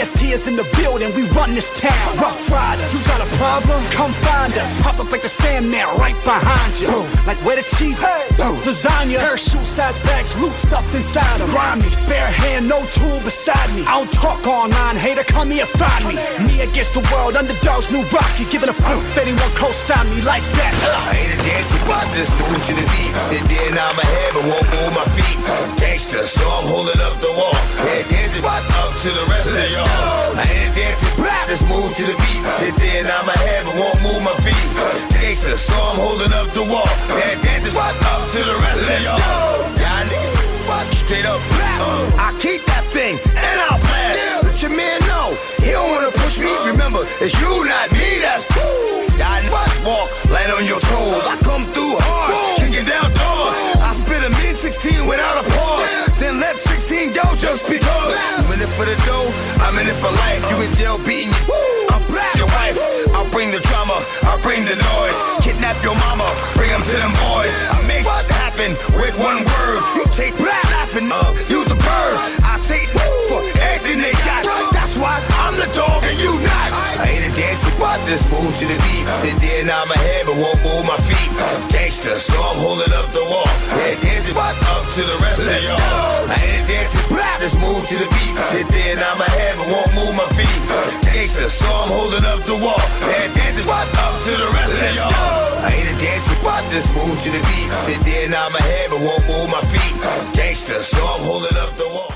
EST is in the building, we run this town. Rough Riders, you got a problem? Come find us. Pop up like the Sandman right behind you. Like where the chief? Hey, lasagna. Parachute size bags, loot stuffed inside them. Grimy, bare hand, no tool beside me. I don't talk online, hater, come here, find me. Me against the world, underdogs, new rocky. Giving a f if anyone co-sign me like that. I ain't a dancing pop, this move to the beat. Sit there, nod my head, but won't move my feet. Gangster, so I'm holding up the wall. Yeah, dancing pop up to the rest of y'all. I ain't this move to the beat. Sit there, nod my head, but won't move my feet. Gangster, so I'm holding up the wall. Yeah, dancing pop up to the rest of y'all. Y'all niggas, watch straight up. Uh, I keep that thing, and I'll blast. Let your man know, he don't wanna push me. Remember, it's you, not me, that's Y'all watch walk, land on your toes. I come through hard, kicking down doors. I spit a mean 16 without a pause. Then let 16 go just because. I'm in it for the dough, I'm in it for life. You in jail beating you. I'm black. your wife. I'll bring the drama, I'll bring the noise. Kidnap your mama, bring them to them boys. I make what happen with one word. You take black laughing, uh, use I ain't a dancing pop, this move to the beat. Sit there, nod my head, but won't move my feet. Gangster, so I'm holding up the wall. Yeah, dancing pop up to the rest of y'all. I ain't a dancing pop, this move to the beat. Sit there, nod my head, but won't move my feet. Gangster, so I'm holding up the wall. Yeah, dancing pop up to the rest of y'all. I ain't a dancing pop, this move to the beat. Sit there, nod my head, but won't move my feet. Gangster, so I'm holding up the wall.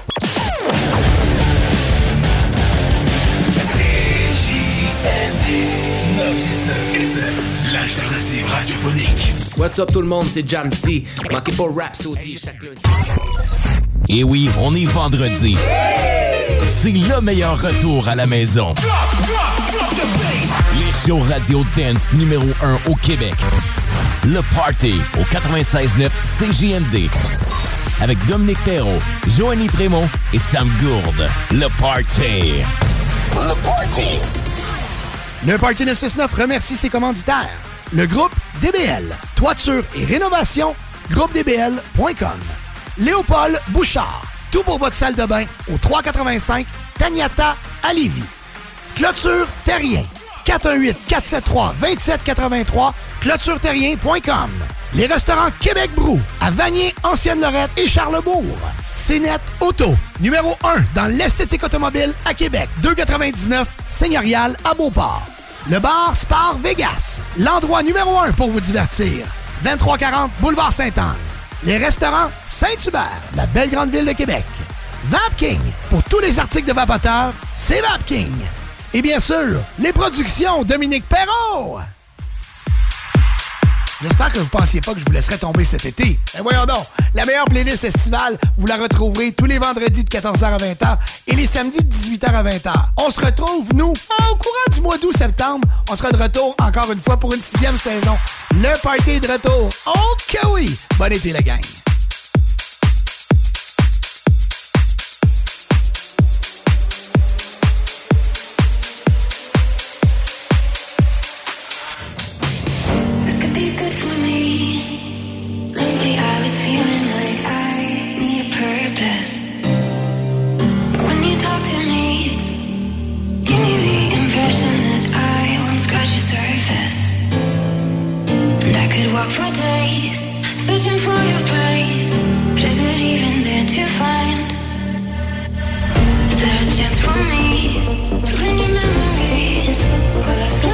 L'alternative radiophonique. What's up tout le monde, c'est Jamsey. Manquez pas Rhapsody chaque lundi. Et oui, on est vendredi. C'est le meilleur retour à la maison. Les shows radio dance numéro 1 au Québec. Le Party au 96.9 CJMD. Avec Dominique Perrault, Joanie Trémont et Sam Gourde. Le Party. Le Party. Le Parti 969 remercie ses commanditaires. Le groupe DBL, toiture et rénovation, groupedbl.com. Léopold Bouchard, tout pour votre salle de bain au 385 Tagnata à Lévis. Clôture Terrien, 418-473-2783, clôtureterrien.com. Les restaurants Québec Brou, à Vanier, Ancienne-Lorette et Charlebourg. CNET Auto, numéro 1 dans l'esthétique automobile à Québec, 299 Seigneurial à Beauport. Le bar Spar Vegas, l'endroit numéro 1 pour vous divertir. 2340 Boulevard Sainte-Anne. Les restaurants Saint-Hubert, la belle grande ville de Québec. Vapking, pour tous les articles de vapoteurs, c'est Vapking. Et bien sûr, les productions Dominique Perrault. J'espère que vous pensiez pas que je vous laisserais tomber cet été. Mais voyons donc, la meilleure playlist estivale, vous la retrouverez tous les vendredis de 14h à 20h et les samedis de 18h à 20h. On se retrouve, nous, au courant du mois d'août-septembre. On sera de retour encore une fois pour une sixième saison. Le party de retour. Oh que oui! Bon été, la gang! walk for days, searching for your place. But is it even there to find? Is there a chance for me to clean your memories? Will I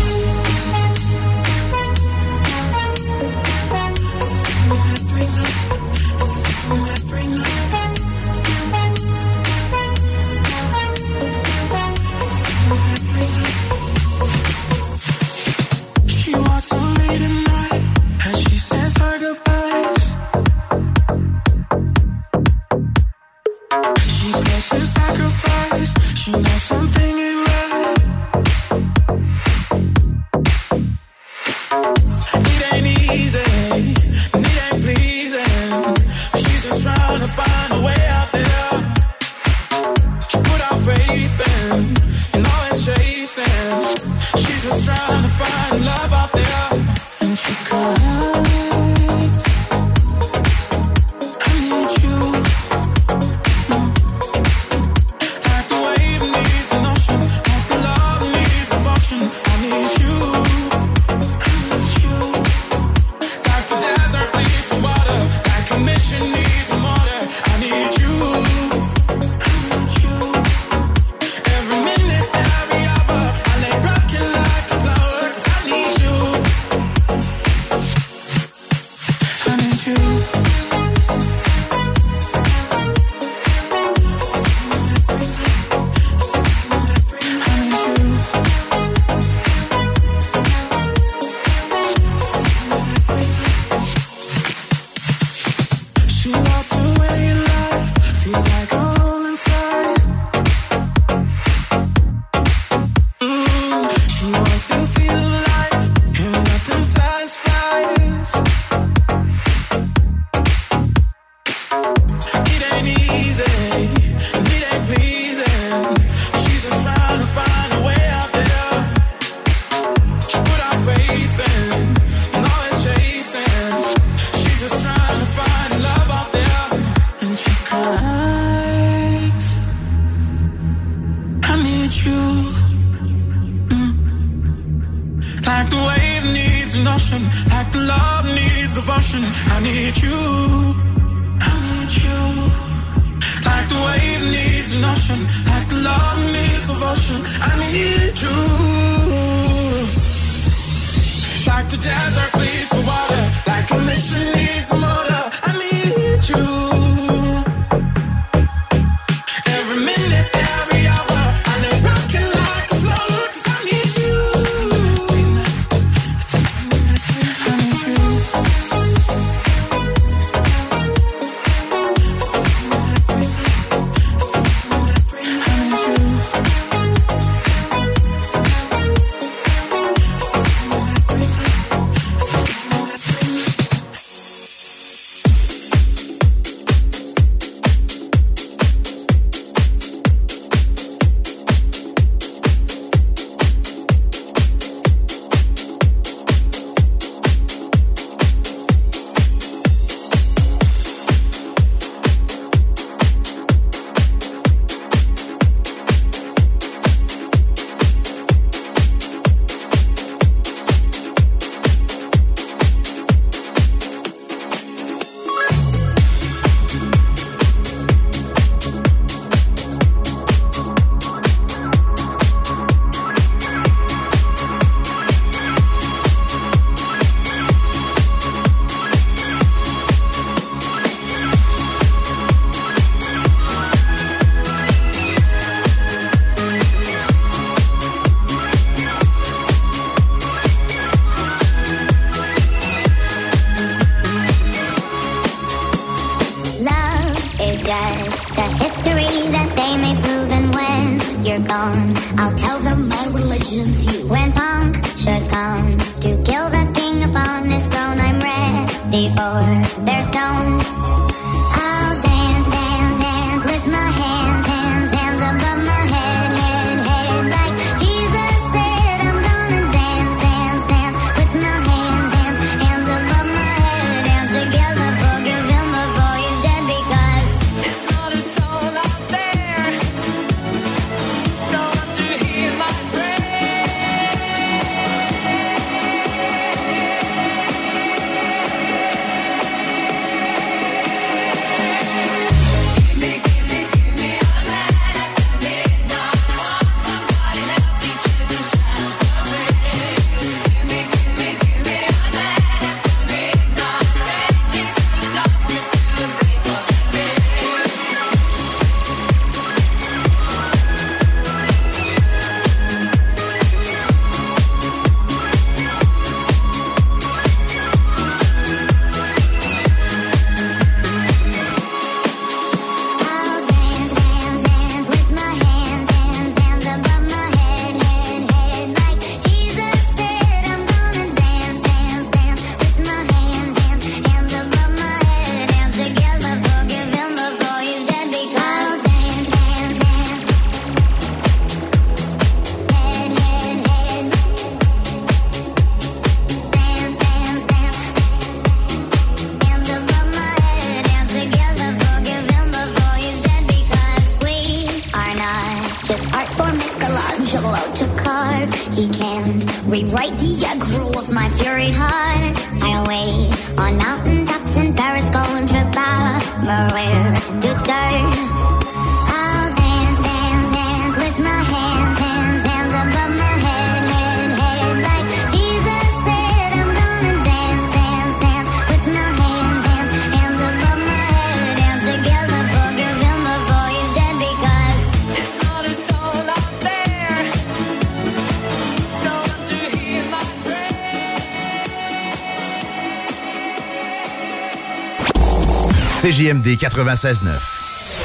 CJMD 96.9.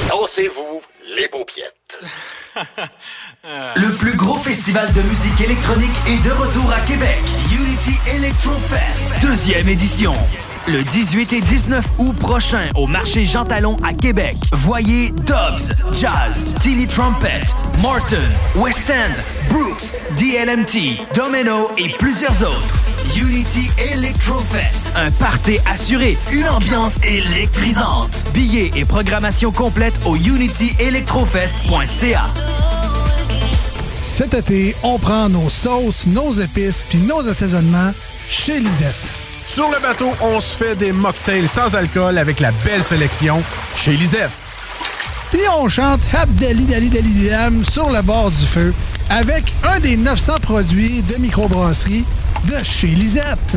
Dansez-vous les paupiètes. Le plus gros festival de musique électronique est de retour à Québec. Unity Electrofest, deuxième édition. Le 18 et 19 août prochain au marché Jean Talon à Québec. Voyez Dobbs, Jazz, Tilly Trumpet, Martin, West End, Brooks, DLMT, Domino et plusieurs autres. Unity Electrofest un party assuré, une ambiance électrisante. Billets et programmation complète au unityelectrofest.ca. Cet été, on prend nos sauces, nos épices puis nos assaisonnements chez Lisette. Sur le bateau, on se fait des mocktails sans alcool avec la belle sélection chez Lisette. Puis on chante Abdali Dali Dali Diam sur le bord du feu avec un des 900 produits de microbrasserie de chez Lisette.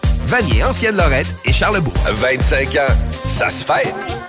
Vanier, Ancienne Lorette et Charlebourg. 25 ans, ça se fête.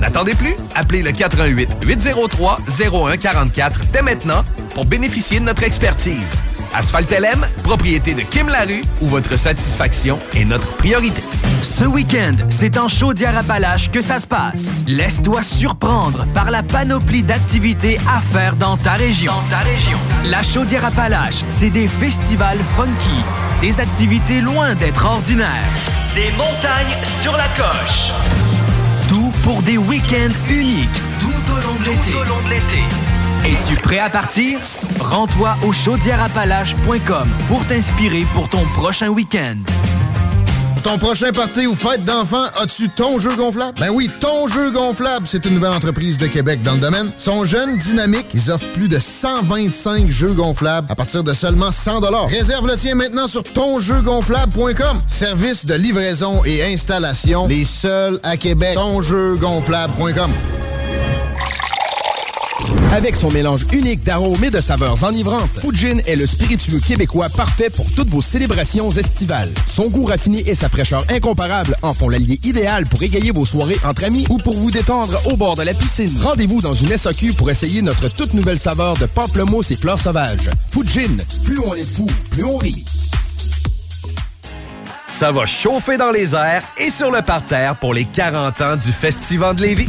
N'attendez plus, appelez le 88 803 0144 dès maintenant pour bénéficier de notre expertise. Asphalt LM, propriété de Kim Larue, où votre satisfaction est notre priorité. Ce week-end, c'est en Chaudière-Appalaches que ça se passe. Laisse-toi surprendre par la panoplie d'activités à faire dans ta région. Dans ta région. La Chaudière-Appalaches, c'est des festivals funky, des activités loin d'être ordinaires, des montagnes sur la coche. Pour des week-ends uniques tout au long de l'été. Es-tu prêt à partir? Rends-toi au chaudièreappalaches.com pour t'inspirer pour ton prochain week-end. Ton prochain party ou fête d'enfants, as-tu ton jeu gonflable? Ben oui, ton jeu gonflable, c'est une nouvelle entreprise de Québec dans le domaine. Ils sont jeunes, dynamiques, ils offrent plus de 125 jeux gonflables à partir de seulement 100 Réserve le tien maintenant sur tonjeugonflable.com. Service de livraison et installation, les seuls à Québec. Tonjeugonflable.com. Avec son mélange unique d'arômes et de saveurs enivrantes, Fujin est le spiritueux québécois parfait pour toutes vos célébrations estivales. Son goût raffiné et sa fraîcheur incomparable en font l'allié idéal pour égayer vos soirées entre amis ou pour vous détendre au bord de la piscine. Rendez-vous dans une SAQ pour essayer notre toute nouvelle saveur de pamplemousse et fleurs sauvages. Fujin, plus on est fou, plus on rit. Ça va chauffer dans les airs et sur le parterre pour les 40 ans du Festival de Lévis.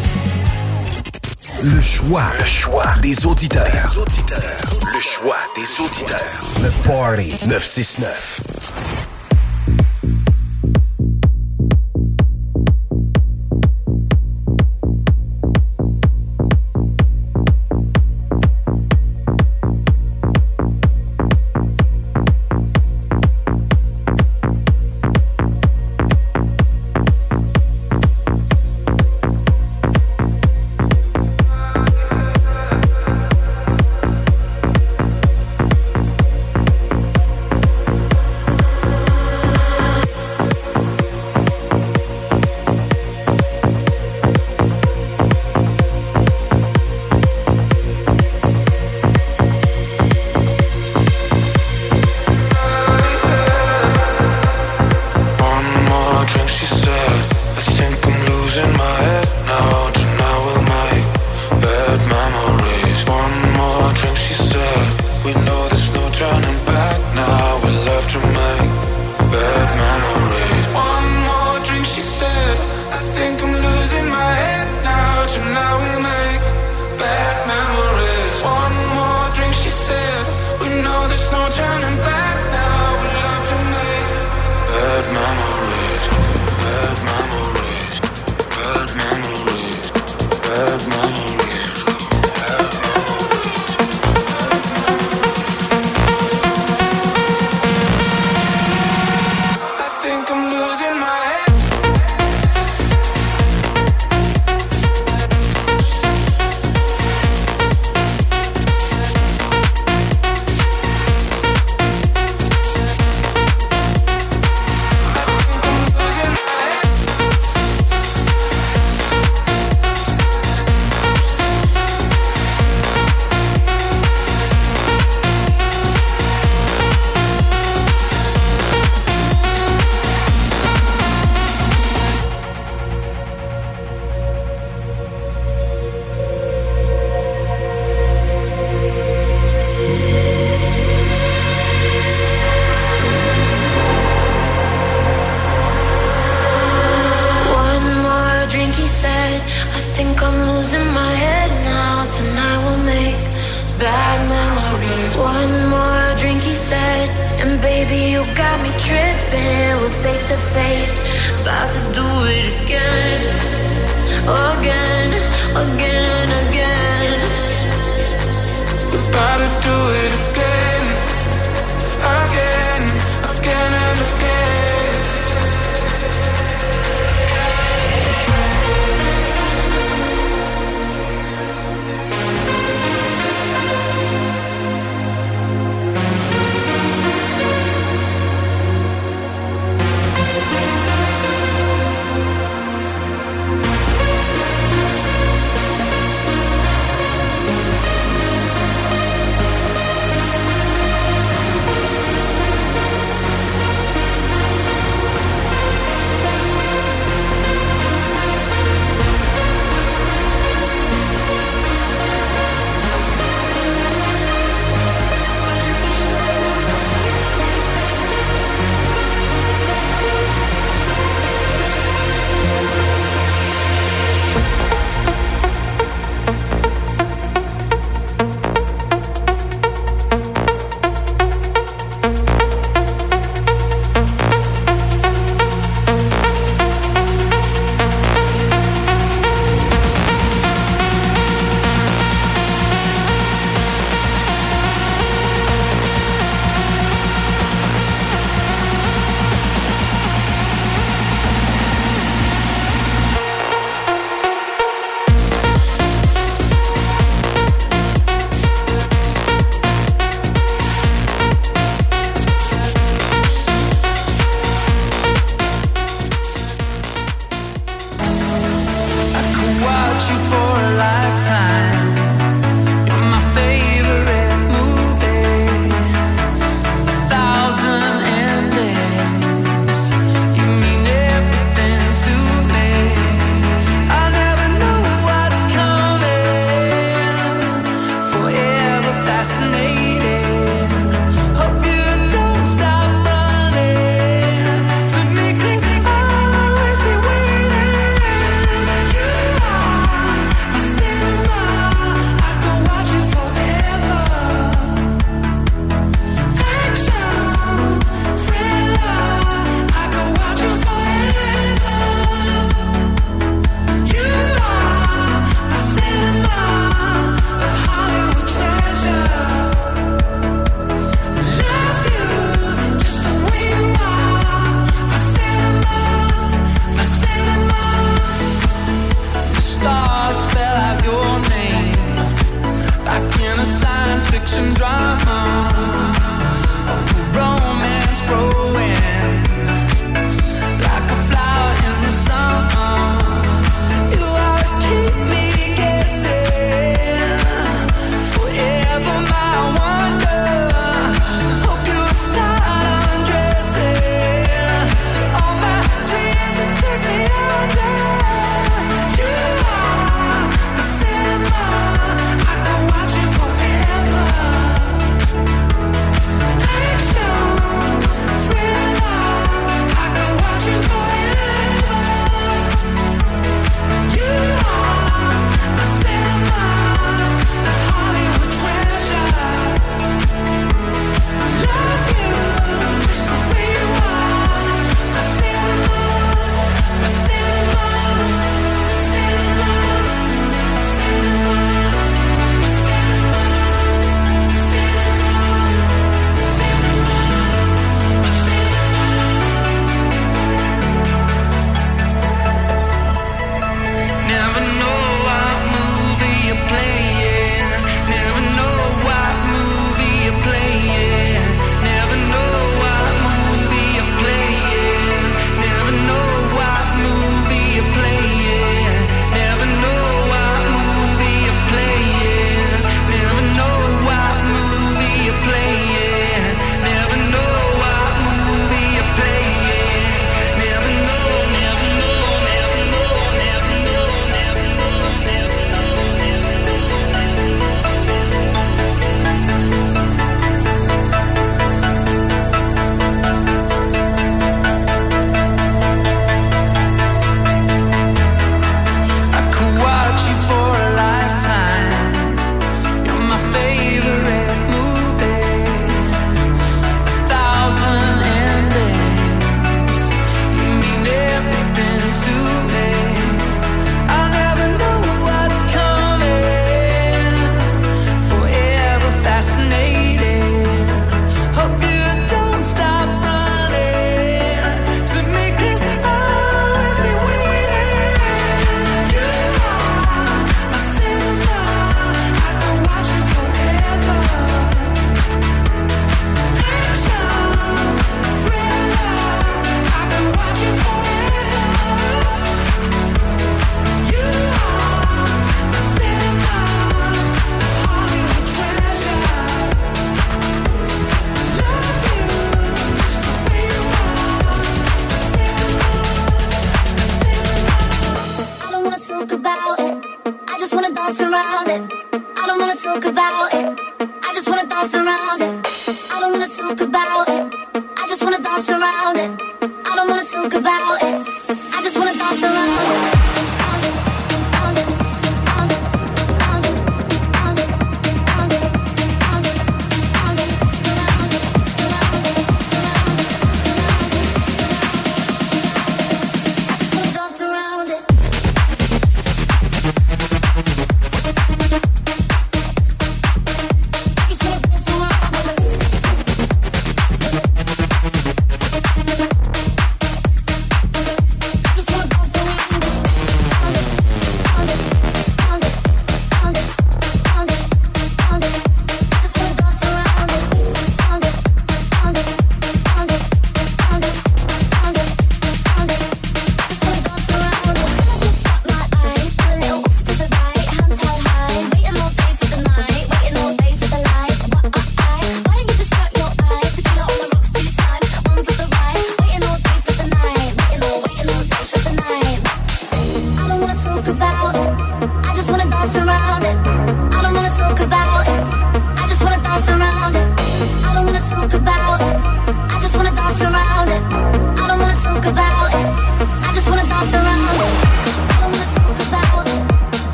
Le choix. Le choix des auditeurs. Des auditeurs. Le choix des auditeurs. Le Party 969.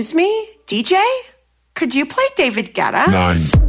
Excuse me, DJ? Could you play David Guetta? Nine.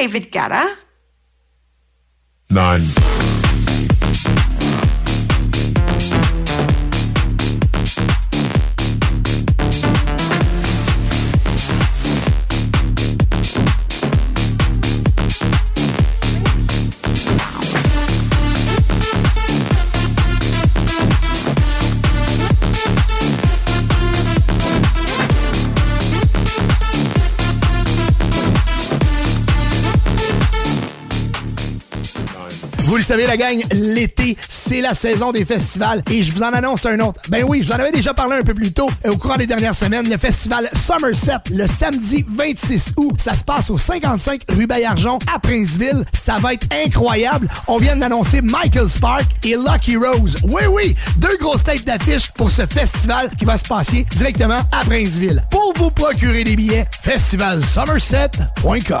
David Guetta? Savez, la gang, l'été, c'est la saison des festivals. Et je vous en annonce un autre. Ben oui, je vous en avais déjà parlé un peu plus tôt euh, au courant des dernières semaines. Le festival Somerset, le samedi 26 août. Ça se passe au 55 rue Bayarjon à Princeville. Ça va être incroyable. On vient d'annoncer Michael Spark et Lucky Rose. Oui, oui, deux grosses têtes d'affiche pour ce festival qui va se passer directement à Princeville. Pour vous procurer des billets, festivalsomerset.com.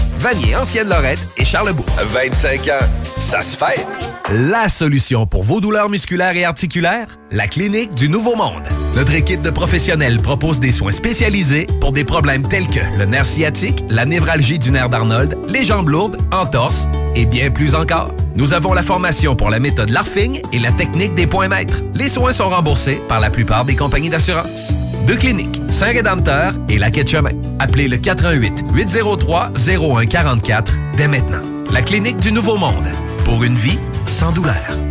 Vanier, Ancienne-Lorette et Charlebourg. 25 ans, ça se fait. La solution pour vos douleurs musculaires et articulaires? La Clinique du Nouveau Monde. Notre équipe de professionnels propose des soins spécialisés pour des problèmes tels que le nerf sciatique, la névralgie du nerf d'Arnold, les jambes lourdes, entorse et bien plus encore. Nous avons la formation pour la méthode LARFING et la technique des points maîtres. Les soins sont remboursés par la plupart des compagnies d'assurance. Deux cliniques, Saint-Rédempteur et la Quai de Chemin. Appelez le 418 803 0144 dès maintenant. La Clinique du Nouveau Monde. Pour une vie sans douleur.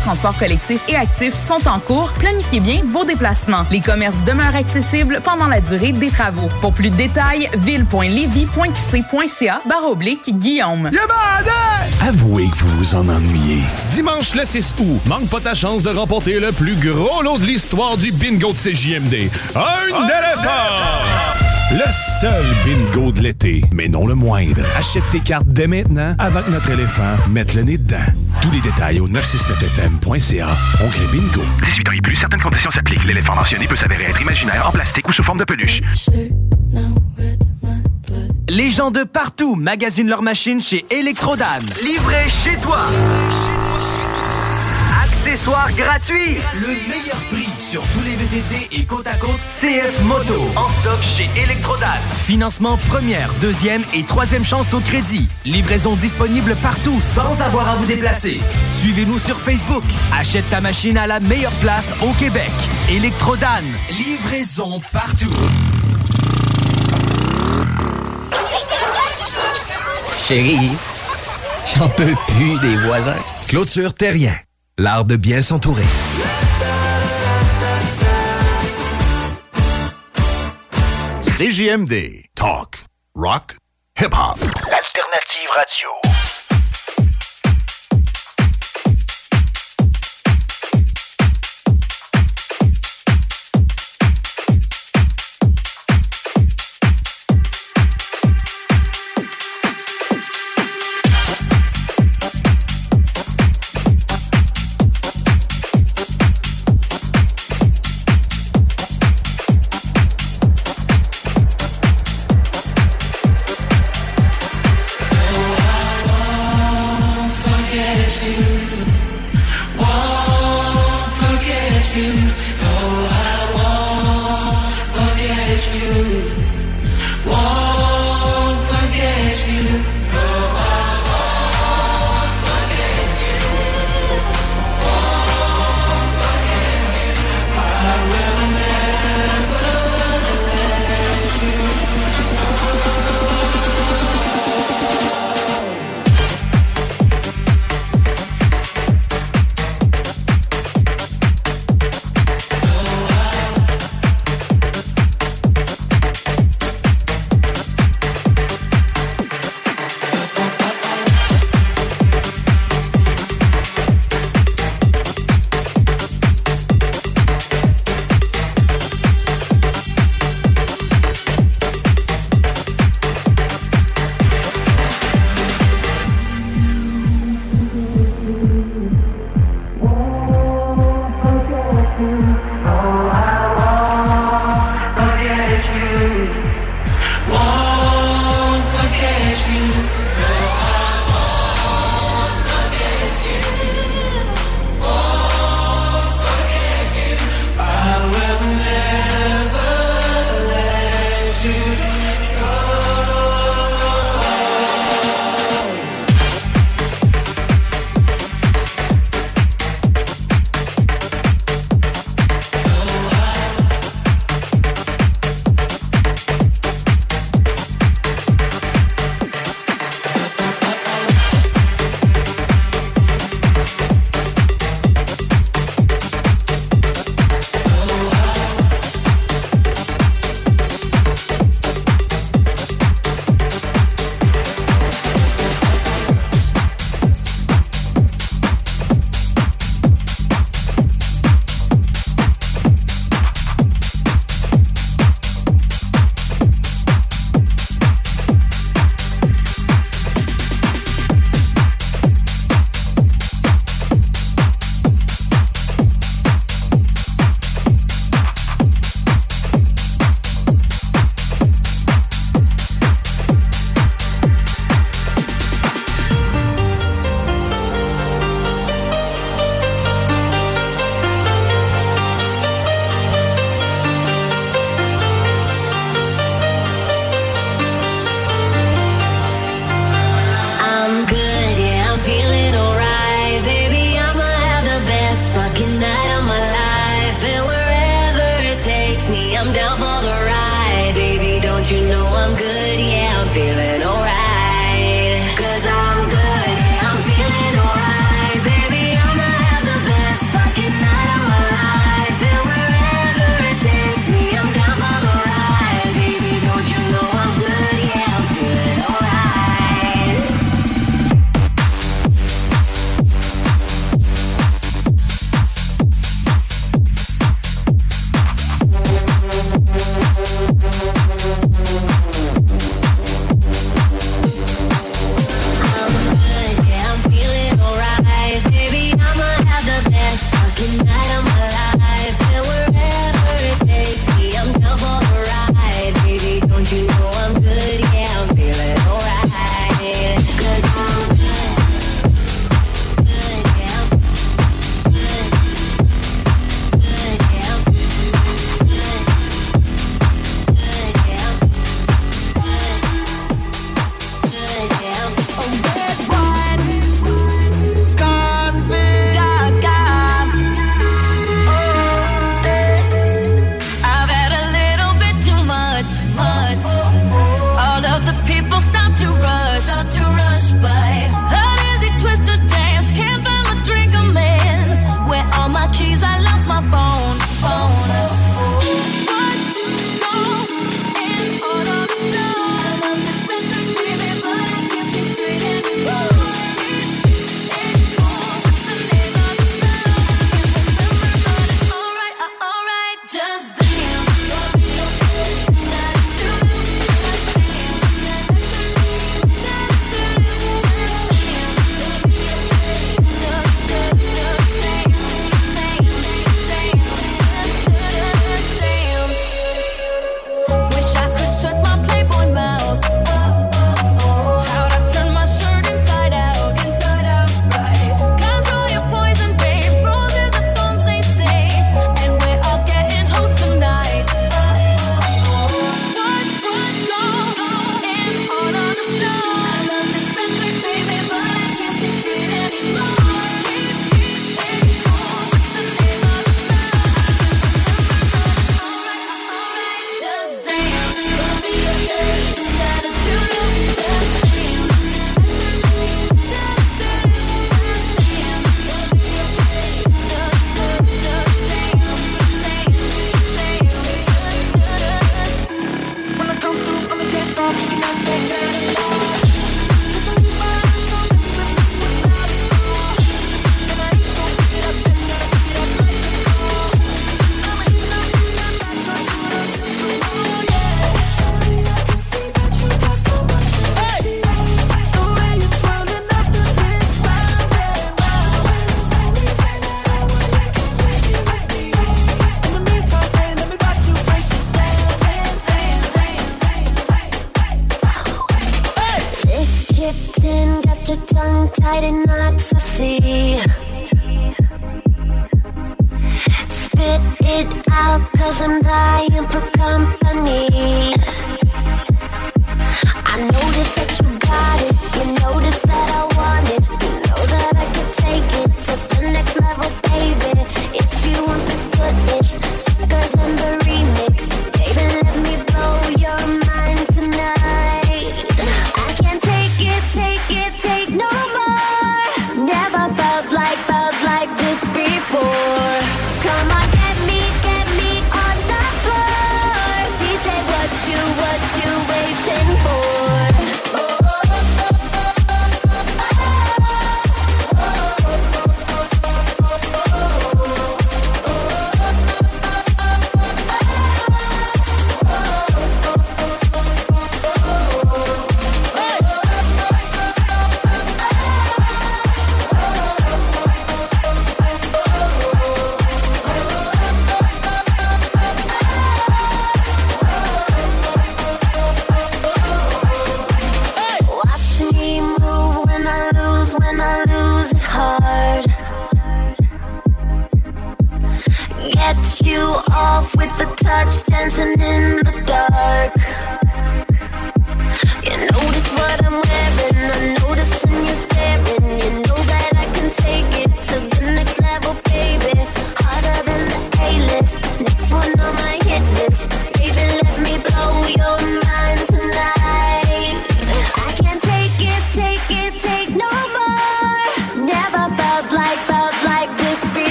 de transport collectif et actif sont en cours. Planifiez bien vos déplacements. Les commerces demeurent accessibles pendant la durée des travaux. Pour plus de détails, ville.levy.qc.ca barre oblique Guillaume. Avouez que vous vous en ennuyez. Dimanche le 6 août, manque pas ta chance de remporter le plus gros lot de l'histoire du bingo de CJMD. Un éléphant! Le seul bingo de l'été, mais non le moindre. Achète tes cartes dès maintenant avant que notre éléphant mette le nez dedans. Tous les détails au 969fm.ca. Oncle Bingo. 18 ans et plus, certaines conditions s'appliquent. L'éléphant mentionné peut s'avérer être imaginaire, en plastique ou sous forme de peluche. Les gens de partout magasinent leurs machines chez Electrodan. Livré chez toi. Accessoires gratuits. Le meilleur prix sur tous les VTT et côte à côte CF Moto. En stock chez Electrodan. Financement première, deuxième et troisième chance au crédit. Livraison disponible partout sans avoir à vous déplacer. Suivez-nous sur Facebook. Achète ta machine à la meilleure place au Québec. Electrodan. Livraison partout. Chérie, j'en peux plus des voisins. Clôture Terrien. L'art de bien s'entourer. CJMD. Talk. Rock. Hip-hop. L'alternative radio.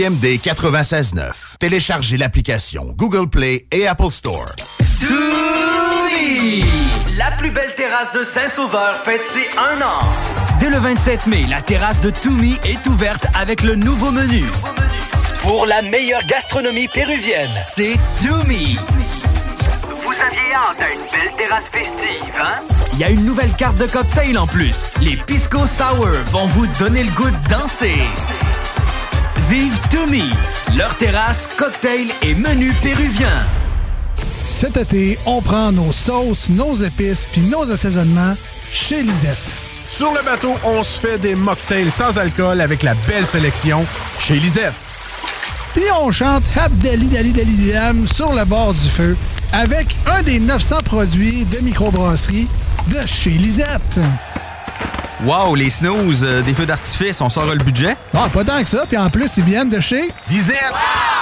CJMD 96.9. Téléchargez l'application Google Play et Apple Store. La plus belle terrasse de Saint-Sauveur fête ses un an. Dès le 27 mai, la terrasse de Toumi est ouverte avec le nouveau menu. Pour la meilleure gastronomie péruvienne, c'est Toumi. Vous aviez hâte à une belle terrasse festive, hein? Il y a une nouvelle carte de cocktail en plus. Les Pisco Sour vont vous donner le goût de danser. Vive Toumi, leur terrasse, cocktail et menu péruvien. Cet été, on prend nos sauces, nos épices puis nos assaisonnements chez Lisette. Sur le bateau, on se fait des mocktails sans alcool avec la belle sélection chez Lisette. Puis on chante Abdali Dali Dali Dam sur le bord du feu avec un des 900 produits de microbrasserie de chez Lisette. Wow, les snooze, euh, des feux d'artifice, on sort le budget? Ah, pas tant que ça. Puis en plus, ils viennent de chez Lisette.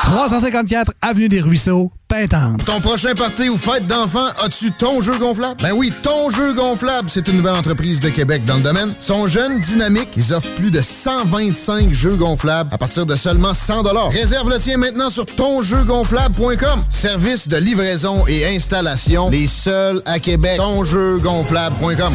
354 Avenue des Ruisseaux, Pintante. Ton prochain party ou fête d'enfant, as-tu ton jeu gonflable? Ben oui, ton jeu gonflable, c'est une nouvelle entreprise de Québec dans le domaine. Ils sont jeunes, dynamiques, ils offrent plus de 125 jeux gonflables à partir de seulement 100 Réserve le tien maintenant sur tonjeugonflable.com. Service de livraison et installation, les seuls à Québec. Tonjeugonflable.com.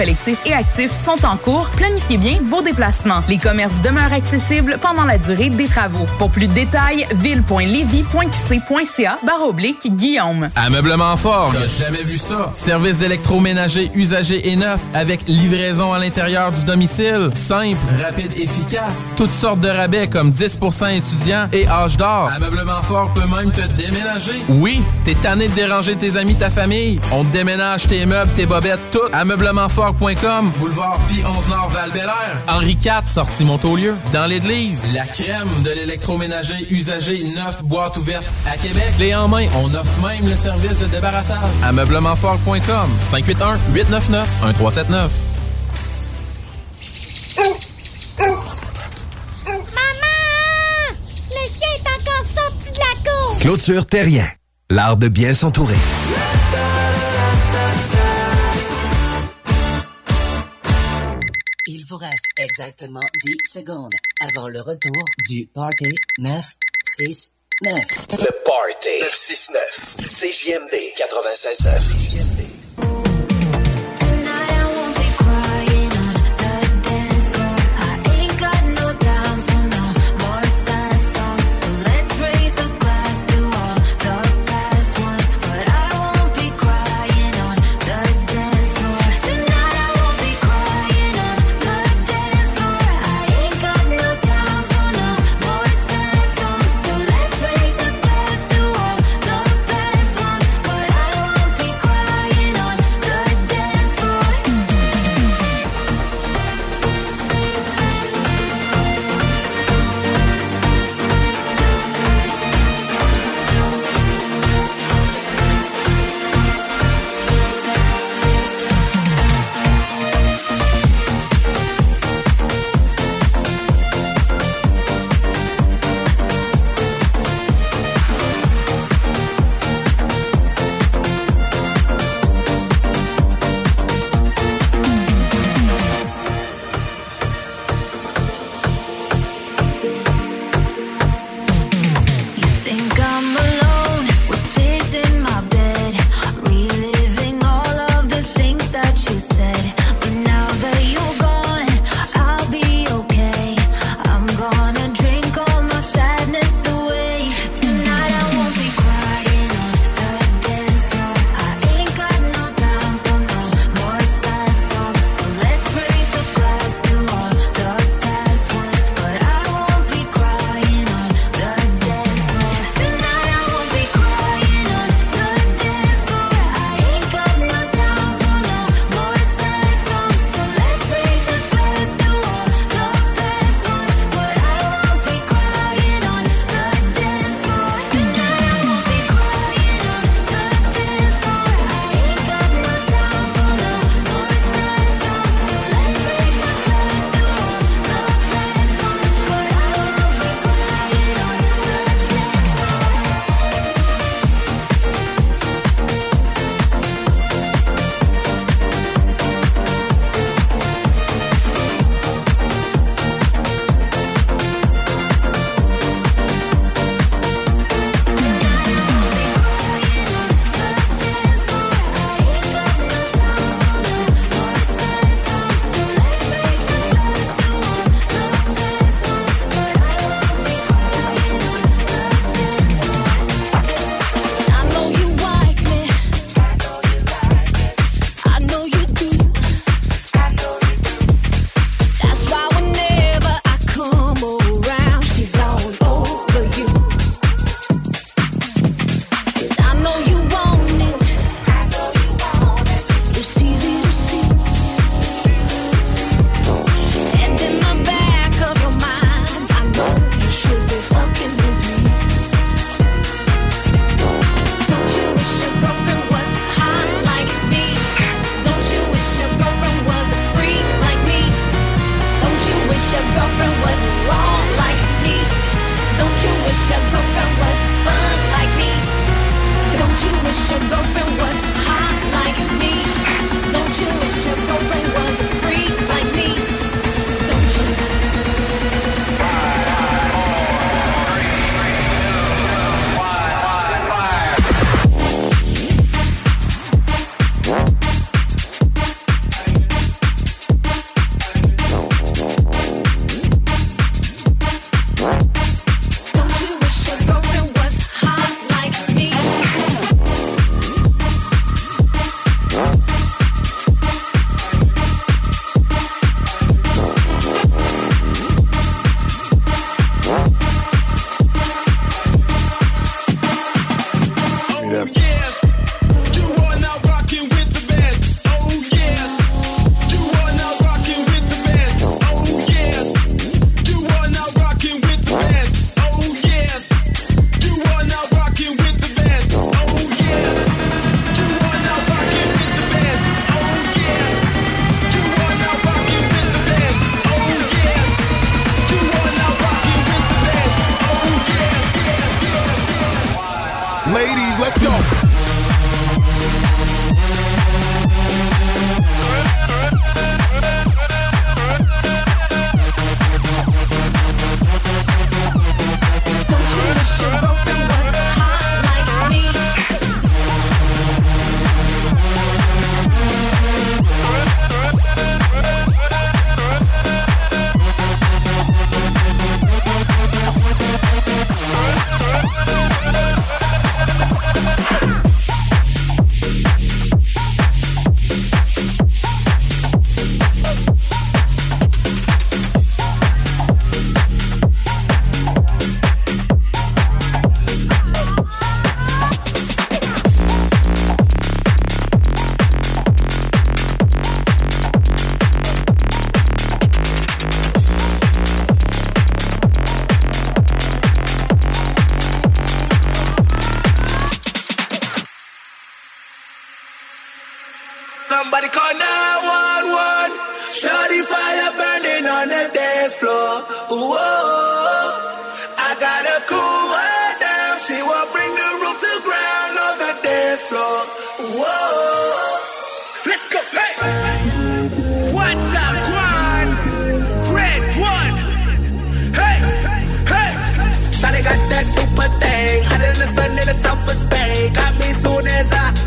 et actif sont en cours. Planifiez bien vos déplacements. Les commerces demeurent accessibles pendant la durée des travaux. Pour plus de détails, ville.levy.qc.ca barre oblique Guillaume. Ameublement fort. Jamais vu ça? Service d'électroménager usagé et neuf avec livraison à l'intérieur du domicile. Simple, rapide, efficace. Toutes sortes de rabais comme 10% étudiants et âge d'or. Ameublement fort peut même te déménager. Oui, t'es tanné de déranger tes amis, ta famille. On te déménage tes meubles, tes bobettes, tout. Boulevard Pi 11 Nord val Henri IV, sortie Montaulieu. Dans l'église, la crème de l'électroménager usagé neuf boîte ouverte à Québec. Clé en main, on offre même le service de débarrassage. Ameublementfort.com 581 899 1379. Maman! Le chien est encore sorti de la cour! Clôture Terrien, l'art de bien s'entourer. Vous reste exactement 10 secondes avant le retour du Party 969. Le Party 969. CJMD 96.9.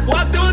What do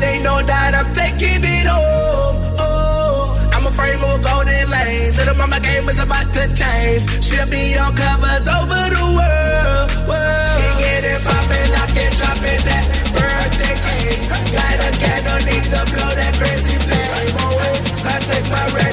that ain't no doubt I'm taking it home. Oh, I'm a frame of golden lanes. Little mama game is about to change. She'll be on covers over the world. world. She getting poppin', lockin', droppin' that birthday cake. Got a cat, no need to blow that crazy flame. Oh, I take my reins.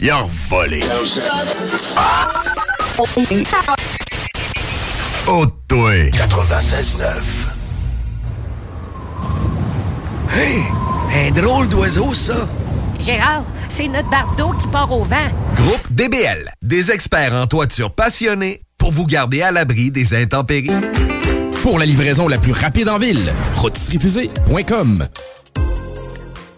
Il a volé. Oh, toi. 96.9. Hey, un drôle d'oiseau, ça. Gérard, c'est notre bardeau qui part au vent. Groupe DBL, des experts en toiture passionnés pour vous garder à l'abri des intempéries. Pour la livraison la plus rapide en ville, rotisseriefusée.com.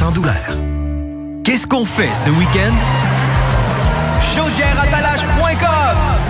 sans douleur. Qu'est-ce qu'on fait ce week-end? Chaudièreappalaches.com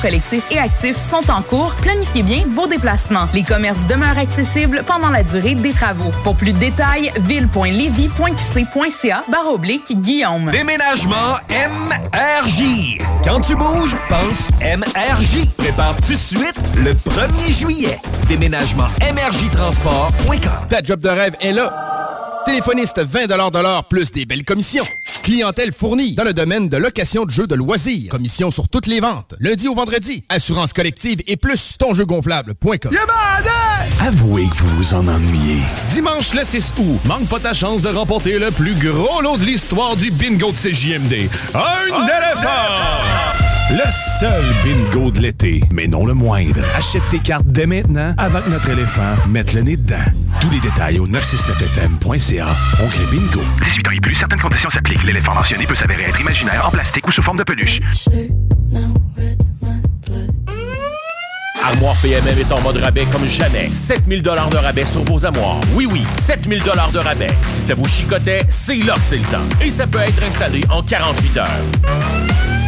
collectif et actif sont en cours. Planifiez bien vos déplacements. Les commerces demeurent accessibles pendant la durée des travaux. Pour plus de détails, ville.levy.qc.ca barre oblique Guillaume. Déménagement MRJ. Quand tu bouges, pense MRJ. Prépare tout de suite le 1er juillet. Déménagement MRJtransport.com. Ta job de rêve est là. Téléphoniste 20 de l'heure plus des belles commissions. Clientèle fournie dans le domaine de location de jeux de loisirs. Commission sur toutes les ventes. Lundi au vendredi. Assurance collective et plus tonjeugonflable.com. Avouez que vous vous en ennuyez. Dimanche le 6 août, manque pas ta chance de remporter le plus gros lot de l'histoire du bingo de CJMD. Un éléphant! Le seul bingo de l'été, mais non le moindre. Achète tes cartes dès maintenant avant que notre éléphant mette le nez dedans. Tous les détails au 969fm.ca. Oncle Bingo. 18 ans et plus, certaines conditions s'appliquent. L'éléphant mentionné peut s'avérer être imaginaire, en plastique ou sous forme de peluche. Armoire PMM est en mode rabais comme jamais. 7000 dollars de rabais sur vos armoires. Oui, oui, 7000 dollars de rabais. Si ça vous chicotait, c'est là que c'est le temps. Et ça peut être installé en 48 heures.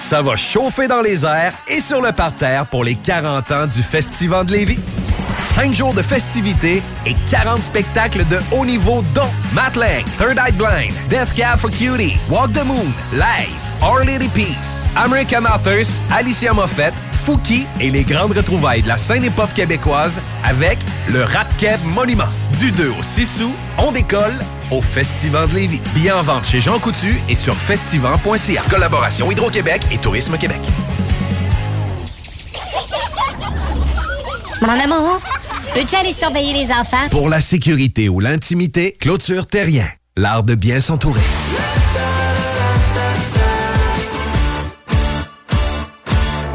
Ça va chauffer dans les airs et sur le parterre pour les 40 ans du Festival de Lévis. 5 jours de festivités et 40 spectacles de haut niveau dont Matt Lang, Third Eye Blind, Death Cab for Cutie, Walk the Moon, Live, Our Lady Peace, American Authors, Alicia Moffett, Fouki et les grandes retrouvailles de la scène hip-hop québécoise avec le Rap Keb Monument. Du 2 au 6 août, on décolle au Festival de Lévis. Billets en vente chez Jean Coutu et sur festival.ca. Collaboration Hydro-Québec et Tourisme Québec. Mon amour, peux-tu aller surveiller les enfants? Pour la sécurité ou l'intimité, clôture terrien. L'art de bien s'entourer.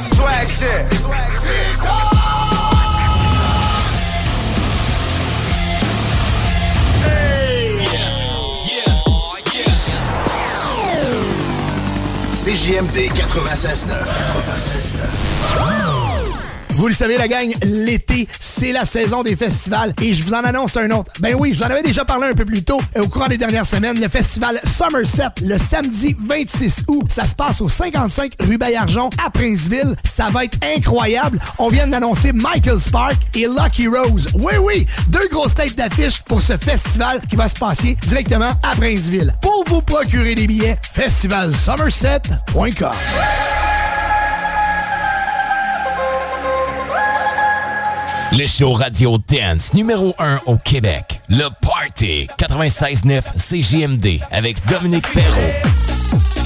Swag shit. CJMD 96.9. 96.9. Vous le savez, la gang, l'été, c'est la saison des festivals et je vous en annonce un autre. Ben oui, je vous en avais déjà parlé un peu plus tôt euh, au courant des dernières semaines. Le festival Somerset, le samedi 26 août, ça se passe au 55 rue Bayarjon à Princeville. Ça va être incroyable. On vient d'annoncer Michael Spark et Lucky Rose. Oui, oui, deux grosses têtes d'affiche pour ce festival qui va se passer directement à Princeville. Pour vous procurer des billets, festivalsomerset.com. Le show radio dance numéro 1 au Québec. Le Party 96.9 CGMD avec Dominique Perrault.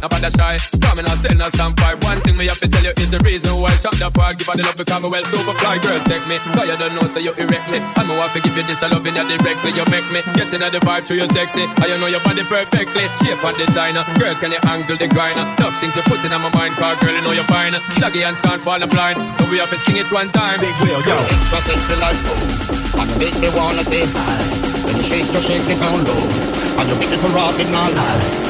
give me the try. Not bad shy. Coming out, sell not stand fight. One thing me have to tell you is the reason why I shot the park. Give her the love because me well super fly, girl, take me. Cause you don't know, so you erect me. I'm want to give you this, I love you that directly. You make me get in the vibe through you sexy. I you know your body perfectly. Shape and designer. Girl, can you angle the grinder? Tough things to put in my mind, cause girl, you know you're fine. Shaggy and Sean fall blind. So we have to sing it one time. Big wheel, yo. Extra sexy like And you make me wanna say hi. When you shake, you shake it down low And you make it to rock it now And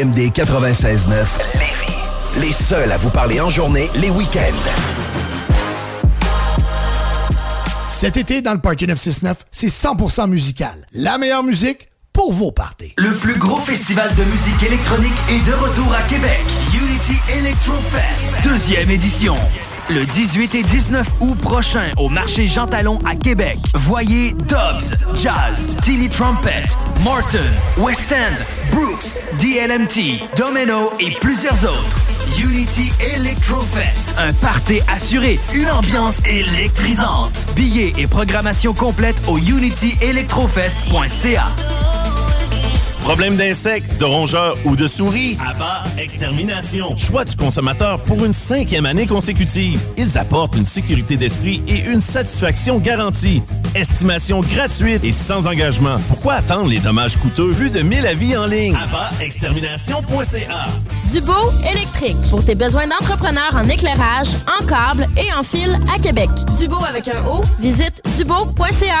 CJMD 96.9 Lévis. Les seuls à vous parler en journée, les week-ends. Cet été, dans le Party 969, c'est 100% musical. La meilleure musique pour vos parties. Le plus gros festival de musique électronique est de retour à Québec. Unity Electro Fest, deuxième édition. Le 18 et 19 août prochain au marché Jean Talon à Québec. Voyez Dobbs, Jazz, Tilly Trumpet, Morton, West End, Brooks, DLMT, Domino et plusieurs autres. Unity Electro Fest, un party assuré, une ambiance électrisante. Billets et programmation complète au unityelectrofest.ca. Problème d'insectes, de rongeurs ou de souris? Abba Extermination. Choix du consommateur pour une cinquième année consécutive. Ils apportent une sécurité d'esprit et une satisfaction garantie. Estimation gratuite et sans engagement. Pourquoi attendre les dommages coûteux vu de 1000 avis en ligne? Extermination.ca Dubo électrique. Pour tes besoins d'entrepreneur en éclairage, en câble et en fil à Québec. Dubo avec un O, visite dubo.ca.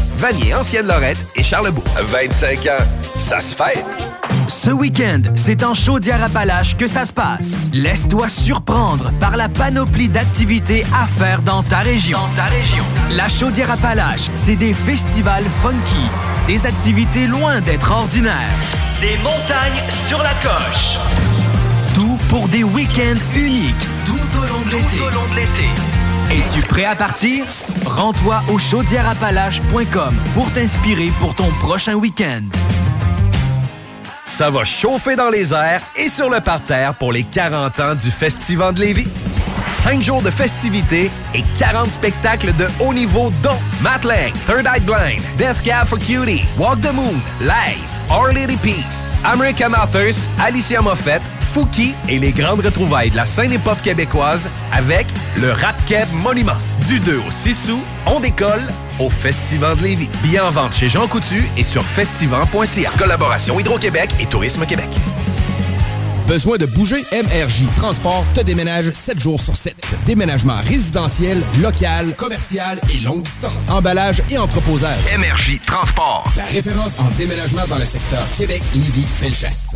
Vanier, Ancienne Lorette et Charlebourg. 25 ans, ça se fête. Ce week-end, c'est en Chaudière-Appalaches que ça se passe. Laisse-toi surprendre par la panoplie d'activités à faire dans ta région. Dans ta région. La Chaudière-Appalaches, c'est des festivals funky, des activités loin d'être ordinaires, des montagnes sur la coche. Tout pour des week-ends uniques tout au long de l'été. Es-tu prêt à partir? Rends-toi au chaudièreappalaches.com pour t'inspirer pour ton prochain week-end. Ça va chauffer dans les airs et sur le parterre pour les 40 ans du Festival de Lévis. 5 jours de festivités et 40 spectacles de haut niveau dont Matt Third Eye Blind, Death Cab for Cutie, Walk the Moon, Live, Our Lady Peace, American Authors, Alicia Moffett, Fouki et les grandes retrouvailles de la scène hip-hop québécoise avec le Rap Keb Monument. Du 2 au 6 août, on décolle au Festival de Lévis. Billets en vente chez Jean Coutu et sur festival.ca. Collaboration Hydro-Québec et Tourisme Québec. Besoin de bouger? MRJ Transport te déménage 7 jours sur 7. Déménagement résidentiel, local, commercial et longue distance. Emballage et entreposage. MRJ Transport. La référence en déménagement dans le secteur Québec, Lévis, Felchasse.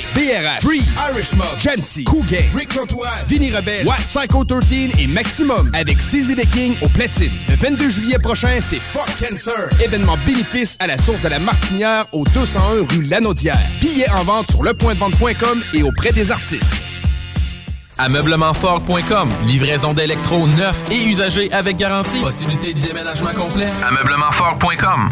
BRH, Free, Irish Mob, Jamsey, Cool Gang, Rick Lantoine, Vinny Rebelle, Watt, Psycho 13 et Maximum avec CZ the King au platine. Le 22 juillet prochain, c'est Fuck Cancer. Événement bénéfice à la source de la Martinière au 201 rue Lanaudière. Billets en vente sur lepointdevente.com et auprès des artistes. Ameublementfort.com. Livraison d'électro neufs et usagés avec garantie. Possibilité de déménagement complet. Ameublementfort.com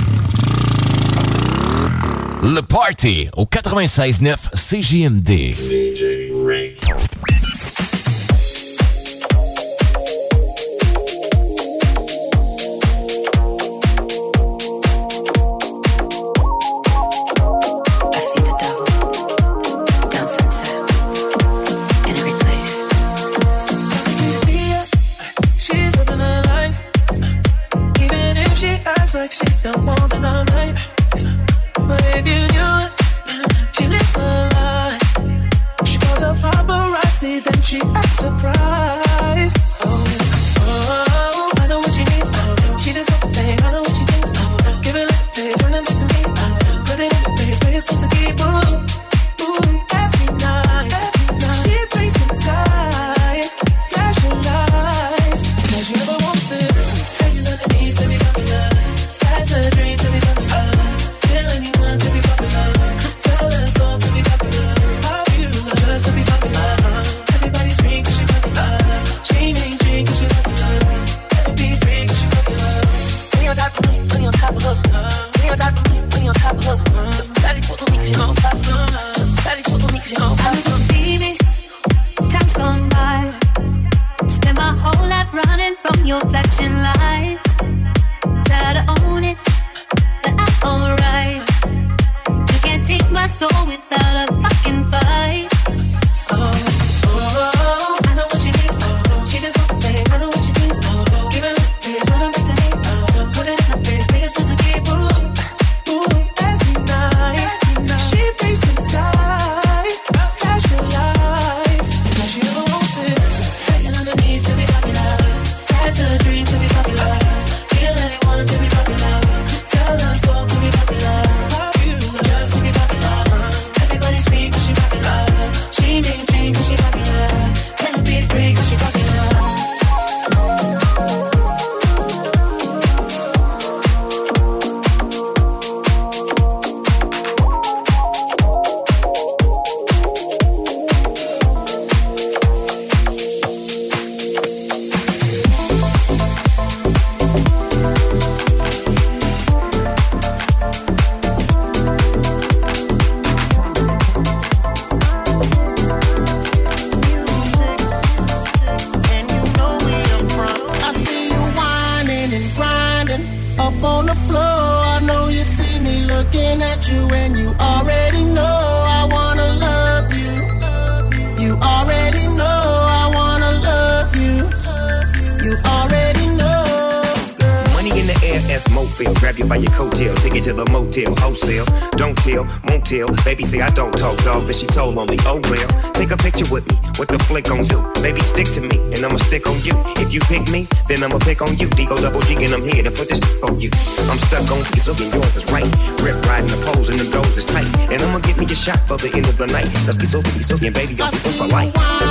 Le Party au 96-9 CJMD. DJ on you. D-O double G and I'm here to put this on you. I'm stuck on you, so get yours is right. Rip riding the poles and the doors is tight. And I'ma give me a shot for the end of the night. Let's be so, be so, and baby, y'all be so polite.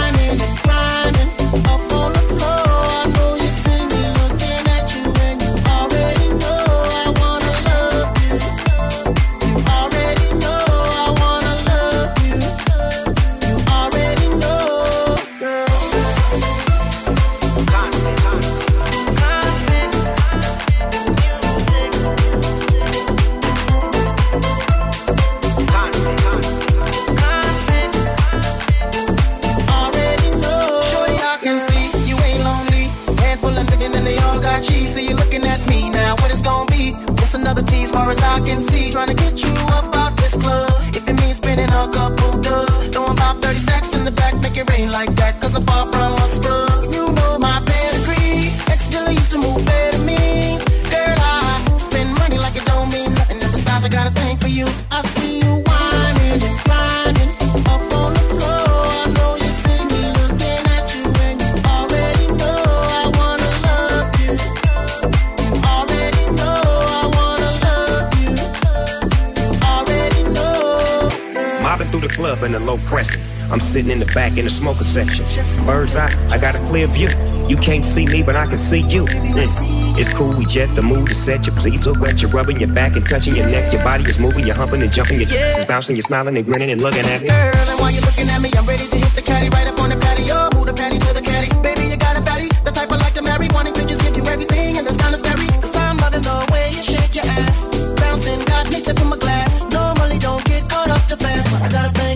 I'm sitting in the back in the smoker section. Bird's eye, I got a clear view. You can't see me, but I can see you. Mm. It's cool, we jet the mood to set your please so wet. You're rubbing your back and touching your neck. Your body is moving, you're humping and jumping, you're yeah. bouncing, you're smiling and grinning and looking at me. Girl, and while you're looking at me, I'm ready to hit the caddy right up on the patio. Who the patty to the caddy? Baby, you got a fatty, the type I like to marry. Wanting pictures give you everything, and that's kind of scary. Cause I'm loving the way you shake your ass. Bouncing, got me tipping my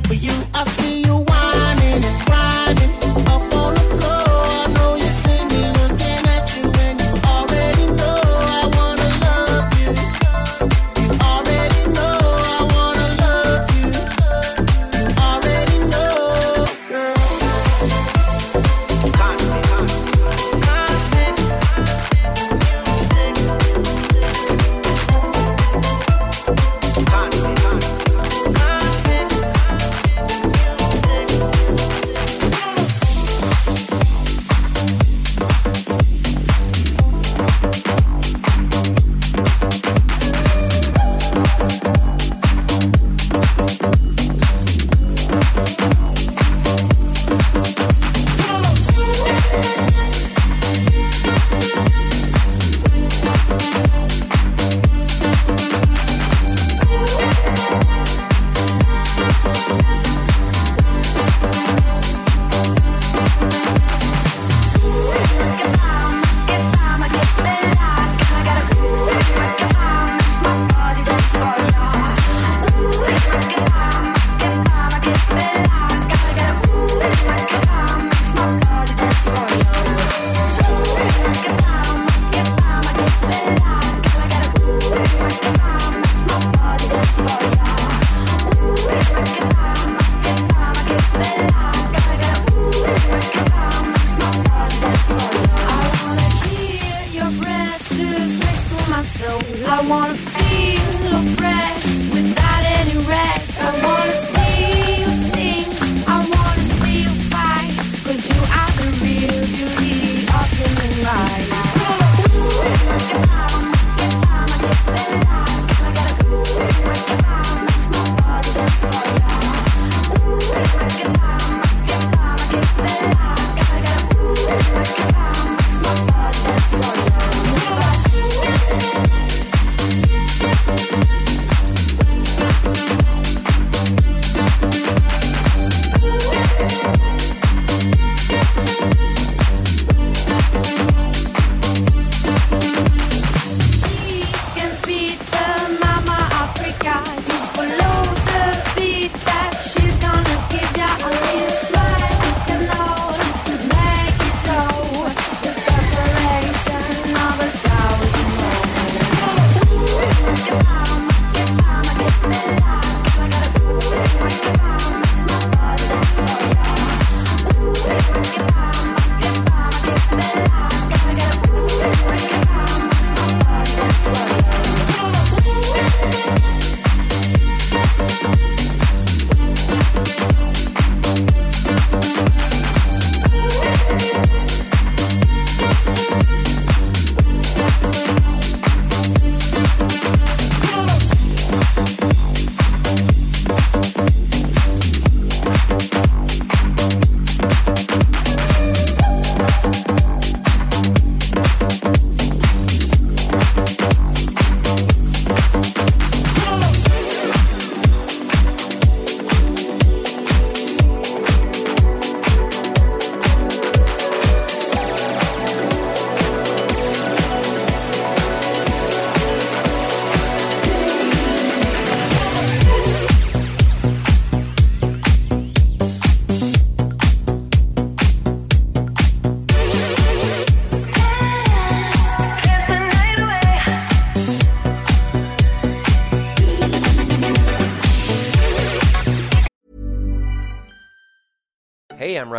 for you. I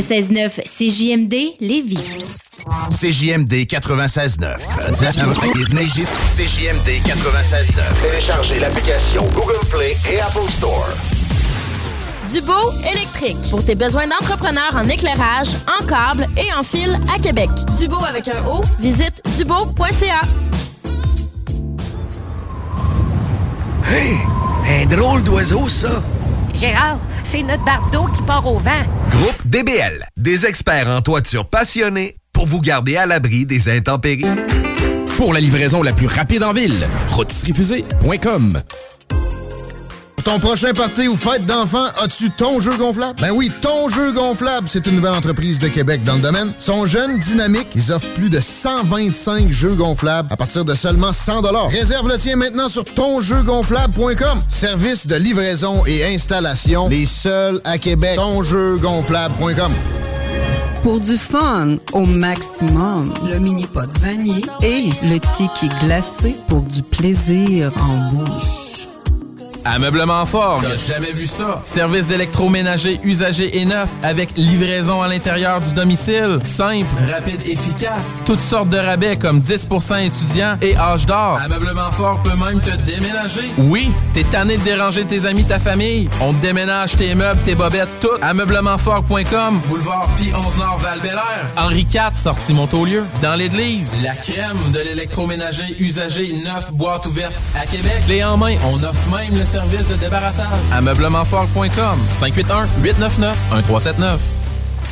CJMD Lévis. CJMD 96.9. CJMD 96.9. Téléchargez l'application Google Play et Apple Store. Dubo électrique. Pour tes besoins d'entrepreneur en éclairage, en câble et en fil à Québec. Dubo avec un O, visite dubo.ca. Hey! Un drôle d'oiseau, ça! Gérard, c'est notre bardeau qui part au vent. DBL, des experts en toiture passionnés pour vous garder à l'abri des intempéries. Pour la livraison la plus rapide en ville, rotisseriefusée.com. Pour ton prochain party ou fête d'enfant, as-tu ton jeu gonflable? Ben oui, ton jeu gonflable, c'est une nouvelle entreprise de Québec dans le domaine. Sont jeunes, dynamiques, ils offrent plus de 125 jeux gonflables à partir de seulement 100 Réserve le tien maintenant sur tonjeugonflable.com. Service de livraison et installation, les seuls à Québec. Tonjeugonflable.com. Pour du fun au maximum, le mini pot vanille et le tiki glacé pour du plaisir en bouche. Ameublement fort. T'as jamais vu ça? Service d'électroménager usagé et neuf avec livraison à l'intérieur du domicile. Simple, rapide, efficace. Toutes sortes de rabais comme 10% étudiants et âge d'or. Ameublement fort peut même te déménager. Oui, t'es tanné de déranger tes amis, ta famille. On te déménage tes meubles, tes bobettes, tout. Ameublementfort.com, boulevard Pi 11 Nord val Henri IV, sortie Montaulieu. Dans l'église, la crème de l'électroménager usagé neuf boîte ouverte à Québec. Clé en main, on offre même le service de débarrassage. Ameublementfort.com 581 899 1379.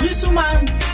rue Souman.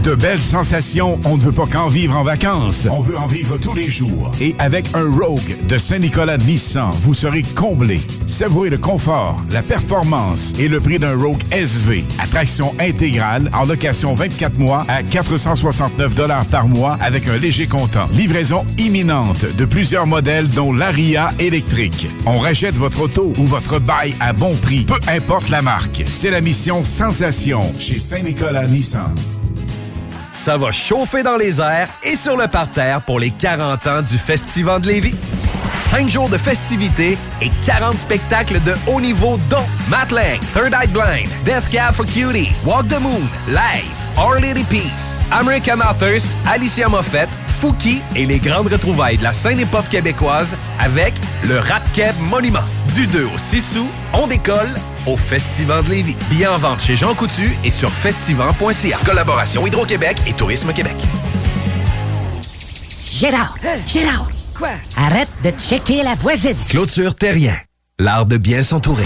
De belles sensations, on ne veut pas qu'en vivre en vacances. On veut en vivre tous les jours. Et avec un Rogue de Saint-Nicolas Nissan, vous serez comblé. Savourez le confort, la performance et le prix d'un Rogue SV. Attraction intégrale en location 24 mois à 469 par mois avec un léger comptant. Livraison imminente de plusieurs modèles dont l'Aria électrique. On rachète votre auto ou votre bail à bon prix, peu importe la marque. C'est la mission Sensation chez Saint-Nicolas Nissan. Ça va chauffer dans les airs et sur le parterre pour les 40 ans du Festival de Lévis. 5 jours de festivités et 40 spectacles de haut niveau dont Matt Third Eye Blind, Death Cab for Cutie, Walk the Moon, Live, Our Lady Peace, American Authors, Alicia Moffett, Fouki et les grandes retrouvailles de la scène hip-hop québécoise avec le Rap Keb Monument. Du 2 au 6 août, on décolle au Festival de Lévis. Billets en vente chez Jean Coutu et sur festival.ca. Collaboration Hydro-Québec et Tourisme Québec. Gérard! Gérard! Quoi? Arrête de checker la voisine! Clôture Terrien. L'art de bien s'entourer.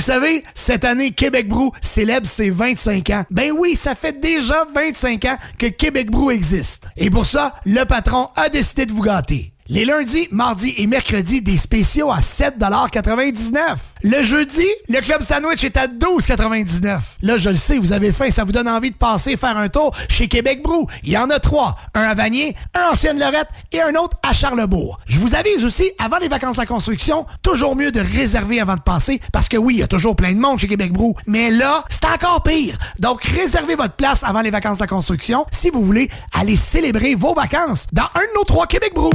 Savez, cette année, Québec Brou célèbre ses 25 ans. Ben oui, ça fait déjà 25 ans que Québec Brou existe. Et pour ça, le patron a décidé de vous gâter. Les lundis, mardis et mercredis, des spéciaux à 7,99 Le jeudi, le club sandwich est à 12,99 Là, je le sais, vous avez faim, ça vous donne envie de passer faire un tour chez Québec Brou. Il y en a trois. Un à Vanier, un à Ancienne-Lorette et un autre à Charlebourg. Je vous avise aussi, avant les vacances en construction, toujours mieux de réserver avant de passer, parce que oui, il y a toujours plein de monde chez Québec Brou. Mais là, c'est encore pire. Donc, réservez votre place avant les vacances de construction si vous voulez aller célébrer vos vacances dans un de nos trois Québec Brou.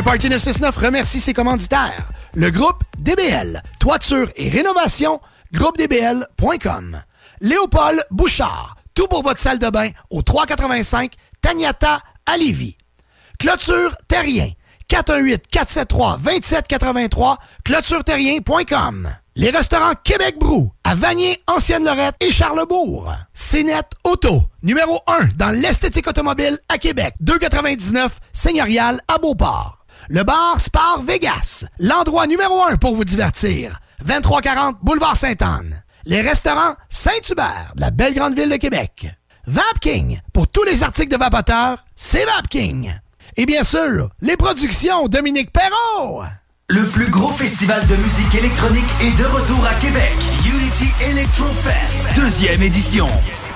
Le Parti 969 remercie ses commanditaires. Le groupe DBL, toiture et rénovation, groupedbl.com. Léopold Bouchard, tout pour votre salle de bain au 385 Tagnata à. Clôture Terrien, 418-473-2783, clôtureterrien.com. Les restaurants Québec Brou, à Vanier, Ancienne-Lorette et Charlebourg. CNET Auto, numéro 1 dans l'esthétique automobile à Québec, 299 Seigneurial à Beauport. Le bar Spar Vegas, l'endroit numéro 1 pour vous divertir. 2340 Boulevard Sainte-Anne. Les restaurants Saint-Hubert, de la belle grande ville de Québec. Vapking, pour tous les articles de vapoteurs, c'est Vapking. Et bien sûr, les productions Dominique Perrault. Le plus gros festival de musique électronique est de retour à Québec. Unity Electro Fest, deuxième édition.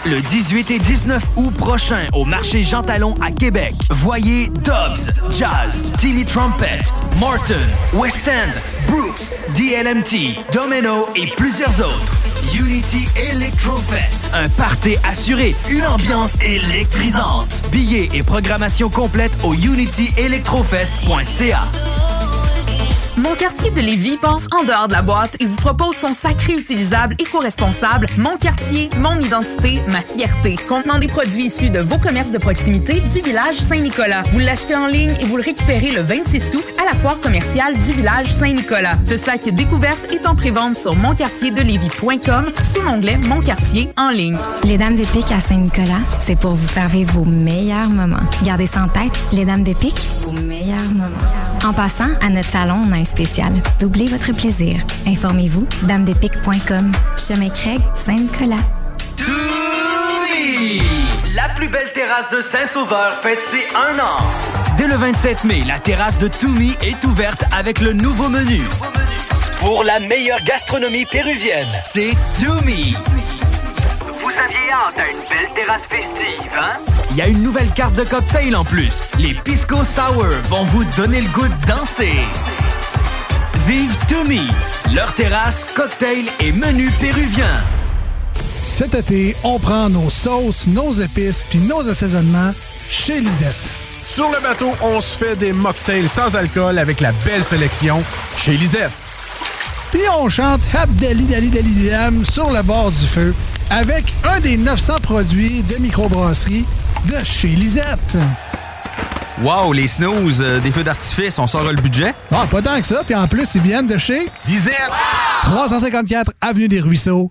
Le 18 et 19 août prochain au marché Jean Talon à Québec. Voyez Dobbs, Jazz, Tilly Trumpet, Martin, West End, Brooks, DLMT, Domino et plusieurs autres. Unity Electro Fest, un party assuré, une ambiance électrisante. Billets et programmation complète au unityelectrofest.ca. Mon quartier de Lévis pense en dehors de la boîte et vous propose son sac réutilisable éco-responsable Mon quartier, mon identité, ma fierté, contenant des produits issus de vos commerces de proximité du village Saint-Nicolas. Vous l'achetez en ligne et vous le récupérez le 26 sous à la foire commerciale du village Saint-Nicolas. Ce sac découverte est en prévente sur monquartierdelévis.com sous l'onglet Mon quartier en ligne. Les Dames de Pique à Saint-Nicolas, c'est pour vous faire vivre vos meilleurs moments. Gardez ça en tête, les Dames de Pique, vos meilleurs moments. En passant, à notre salon, on a spécial. Doublez votre plaisir. Informez-vous, damedepique.com. Chemin Craig, Saint-Nicolas. Toumi! La plus belle terrasse de Saint-Sauveur fête ses un an. Dès le 27 mai, la terrasse de Toumi est ouverte avec le nouveau menu. Pour la meilleure gastronomie péruvienne, c'est Toumi. Vous aviez hâte à une belle terrasse festive, hein? Il y a une nouvelle carte de cocktail en plus. Les Pisco Sour vont vous donner le goût de danser. Vive Toumi, leur terrasse, cocktail et menu péruvien. Cet été, on prend nos sauces, nos épices puis nos assaisonnements chez Lisette. Sur le bateau, on se fait des mocktails sans alcool avec la belle sélection chez Lisette. Puis on chante Abdali Dali Dali Dam sur le bord du feu avec un des 900 produits de microbrasserie de chez Lisette. Wow, les snooze, euh, des feux d'artifice, on sort le budget? Ah, pas tant que ça. Puis en plus, ils viennent de chez Lisette! 354 Avenue des Ruisseaux,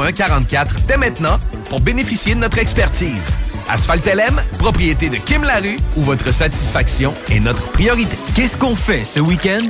0144 dès maintenant pour bénéficier de notre expertise. Asphalt LM, propriété de Kim Larue, où votre satisfaction est notre priorité. Qu'est-ce qu'on fait ce week-end?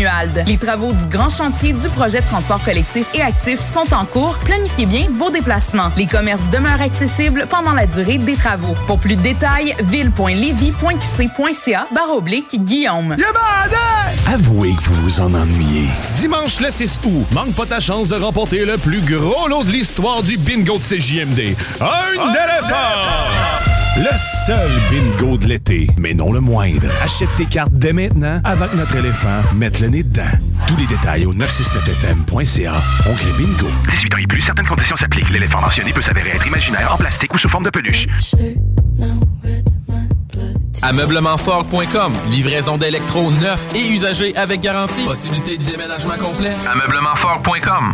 Les travaux du grand chantier du projet de transport collectif et actif sont en cours. Planifiez bien vos déplacements. Les commerces demeurent accessibles pendant la durée des travaux. Pour plus de détails, ville.levy.qc.ca barre oblique Guillaume. Avouez que vous vous en ennuyez. Dimanche le 6 août, manque pas ta chance de remporter le plus gros lot de l'histoire du bingo de CJMD. Un éléphant! Le seul bingo de l'été, mais non le moindre. Achète tes cartes dès maintenant avant que notre éléphant mette le nez dedans. Tous les détails au 969fm.ca. Oncle Bingo. 18 ans et plus, certaines conditions s'appliquent. L'éléphant mentionné peut s'avérer être imaginaire, en plastique ou sous forme de peluche. Ameublementfort.com. Livraison d'électro neuf et usagés avec garantie. Possibilité de déménagement complet. Ameublementfort.com.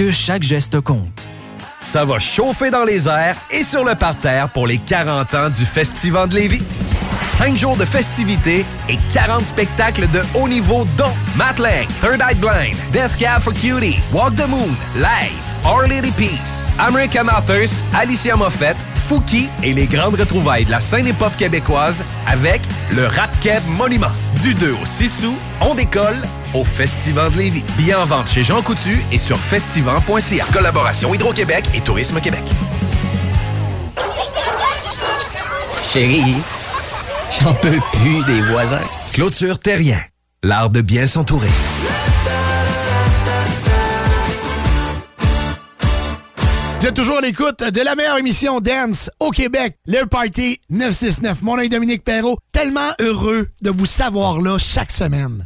chaque geste compte. Ça va chauffer dans les airs et sur le parterre pour les 40 ans du Festival de Lévis. 5 jours de festivités et 40 spectacles de haut niveau dont Matt Lang, Third Eye Blind, Death Cab for Cutie, Walk the Moon, Live, Our Lady Peace, American Authors, Alicia Moffett, Fouki et les grandes retrouvailles de la scène hip-hop québécoise avec le Rap Keb Monument. Du 2 au 6 août, on décolle au Festival de Lévis. Billets en vente chez Jean Coutu et sur festival.ca. Collaboration Hydro-Québec et Tourisme Québec. Chérie, j'en peux plus des voisins. Clôture Terrien. L'art de bien s'entourer. Vous êtes toujours à l'écoute de la meilleure émission Dance au Québec, le Party 969. Mon nom est Dominique Perrault. Tellement heureux de vous savoir là chaque semaine.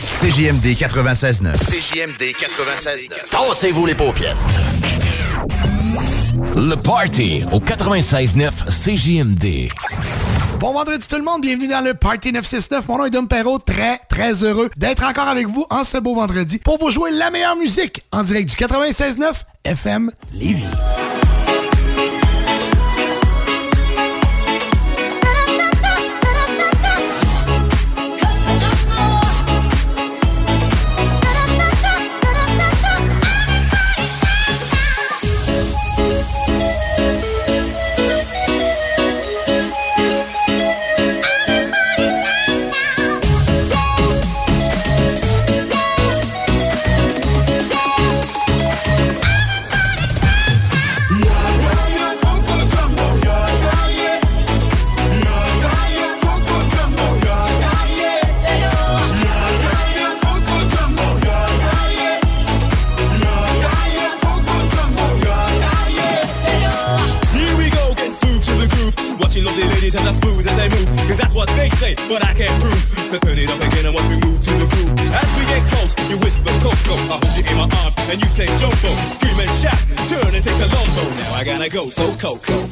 CJMD 96.9. CJMD 96.9. Tassez-vous les paupières. Le Party au 96.9 CJMD. Bon vendredi tout le monde, bienvenue dans le Party 969. Mon nom est Dom Perrault, très très heureux d'être encore avec vous en ce beau vendredi pour vous jouer la meilleure musique en direct du 96.9 FM Lévis. Ladies and as smooth as they move. Cause that's what they say, but I can't prove. So turn it up again and watch me move to the groove. As we get close, you whisper Coco. I hold you in my arms and you say Jumbo. Scream and shout, turn and say Colombo. Now I gotta go, so Coco.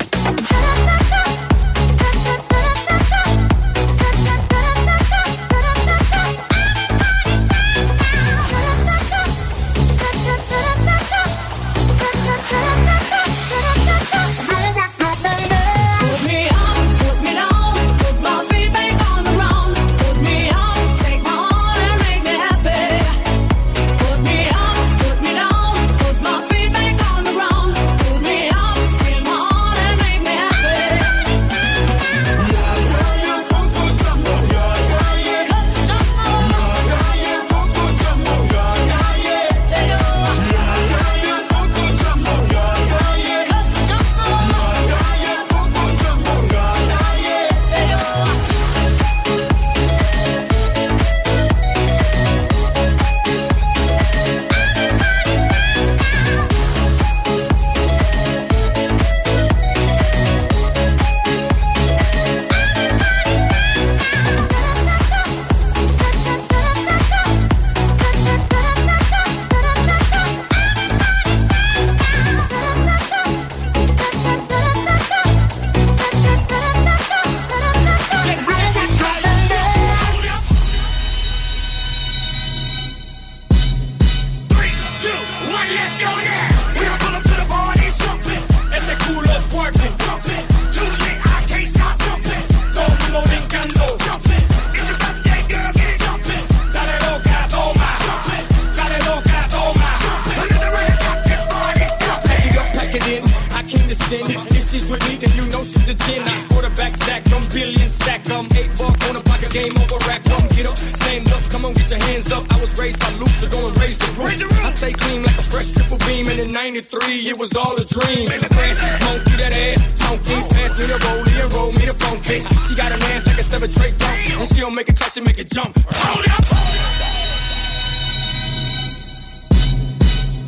She's. I quarterback sack them, billion stack them. Eight ball corner pocket game over rack. Come get up, stand up, come on, get your hands up. I was raised by Luke, so gonna raise the roof. I stay clean like a fresh triple beam, and in '93 it was all a dream. Francis monkey that ass, chunky. Pass me the rollie and roll me the funky. She got an ass like a seven tray bump, and she don't make it clap, she make it jump. Hold up.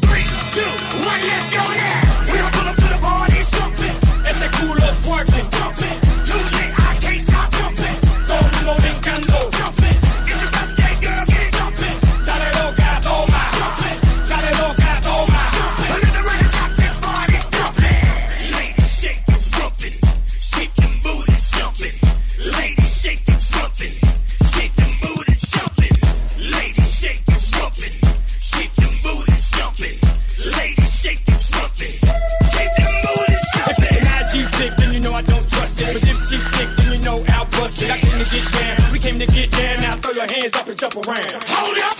Three, two, one, let's go now. Your hands up and jump around. Hold up.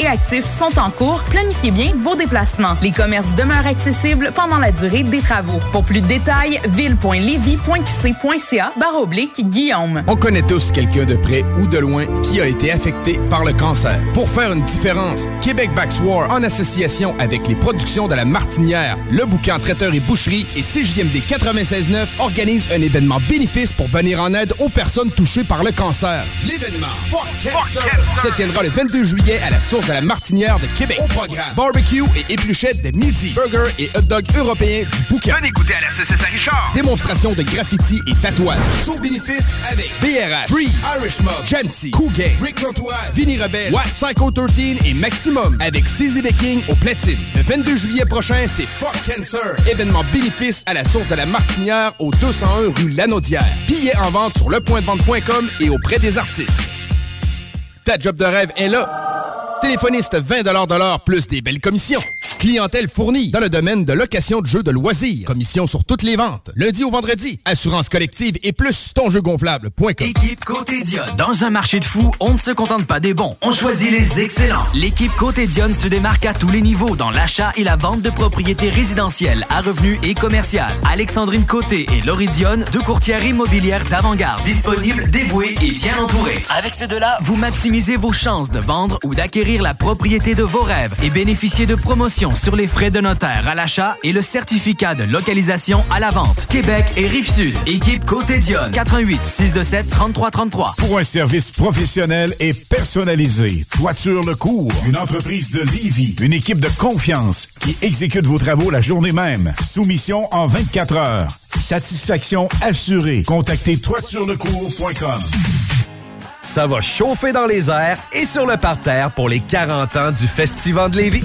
et actif sont en cours. Planifiez bien vos déplacements. Les commerces demeurent accessibles pendant la durée des travaux. Pour plus de détails, ville.levy.qc.ca barre oblique Guillaume. On connaît tous quelqu'un de près ou de loin qui a été affecté par le cancer. Pour faire une différence, Québec War en association avec les productions de la Martinière, le bouquin Traiteur et Boucherie et CJMD 96.9 organise un événement bénéfice pour venir en aide aux personnes touchées par le cancer. L'événement se tiendra le 22 juillet à la source de la Martinière de Québec. Au programme, barbecue et épluchettes de midi, burger et hot dog européens du bouquin. Venez goûter à la CCS à Richard. Démonstration de graffiti et tatouage. Show bénéfice avec BRH, Free, Irish Mob, Jamsey, Cool Gang, Rick Lantois, Vinny Rebelle, What, Psycho 13 et Maximum avec CZ the King au platine. Le 22 juillet prochain, c'est Fuck Cancer. Événement bénéfice à la source de la Martinière au 201 rue Lanaudière. Billets en vente sur lepointdevente.com et auprès des artistes. Ta job de rêve est là. Téléphoniste 20 de l'heure plus des belles commissions. Clientèle fournie dans le domaine de location de jeux de loisirs. Commission sur toutes les ventes. Lundi au vendredi. Assurance collective et plus tonjeugonflable.com. Équipe Côté Dionne. Dans un marché de fous, on ne se contente pas des bons. On choisit les excellents. L'équipe Côté Dionne se démarque à tous les niveaux dans l'achat et la vente de propriétés résidentielles à revenus et commerciales. Alexandrine Côté et Laurie Dionne, deux courtières immobilières d'avant-garde. Disponibles, dévouées et bien entourées. Avec ces deux-là, vous maximisez vos chances de vendre ou d'acquérir la propriété de vos rêves et bénéficiez de promotions sur les frais de notaire à l'achat et le certificat de localisation à la vente. Québec et Rive-Sud. Équipe Côté Dionne. 88 627 33 33. Pour un service professionnel et personnalisé, Toiture Le Cours, une entreprise de Livy, une équipe de confiance qui exécute vos travaux la journée même. Soumission en 24 heures. Satisfaction assurée. Contactez toiturelecours.com. Ça va chauffer dans les airs et sur le parterre pour les 40 ans du Festival de Lévis.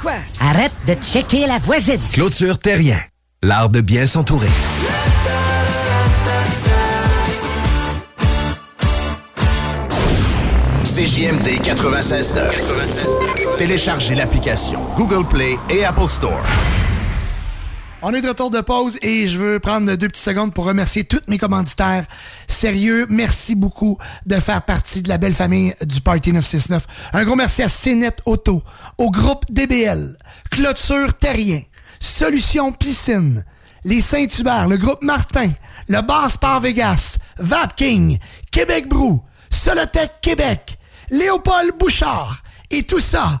Quoi? Arrête de checker la voisine. Clôture Terrien. L'art de bien s'entourer. CJMD 96.9. Téléchargez l'application Google Play et Apple Store. On est de retour de pause et je veux prendre deux petites secondes pour remercier tous mes commanditaires. Sérieux, merci beaucoup de faire partie de la belle famille du Party 969. Un gros merci à CNET Auto, au groupe DBL, Clôture Terrien, Solution Piscine, les Saint-Hubert, le groupe Martin, le Bar Sport Vegas, Vapking, Québec Brou, Solotech Québec, Léopold Bouchard et tout ça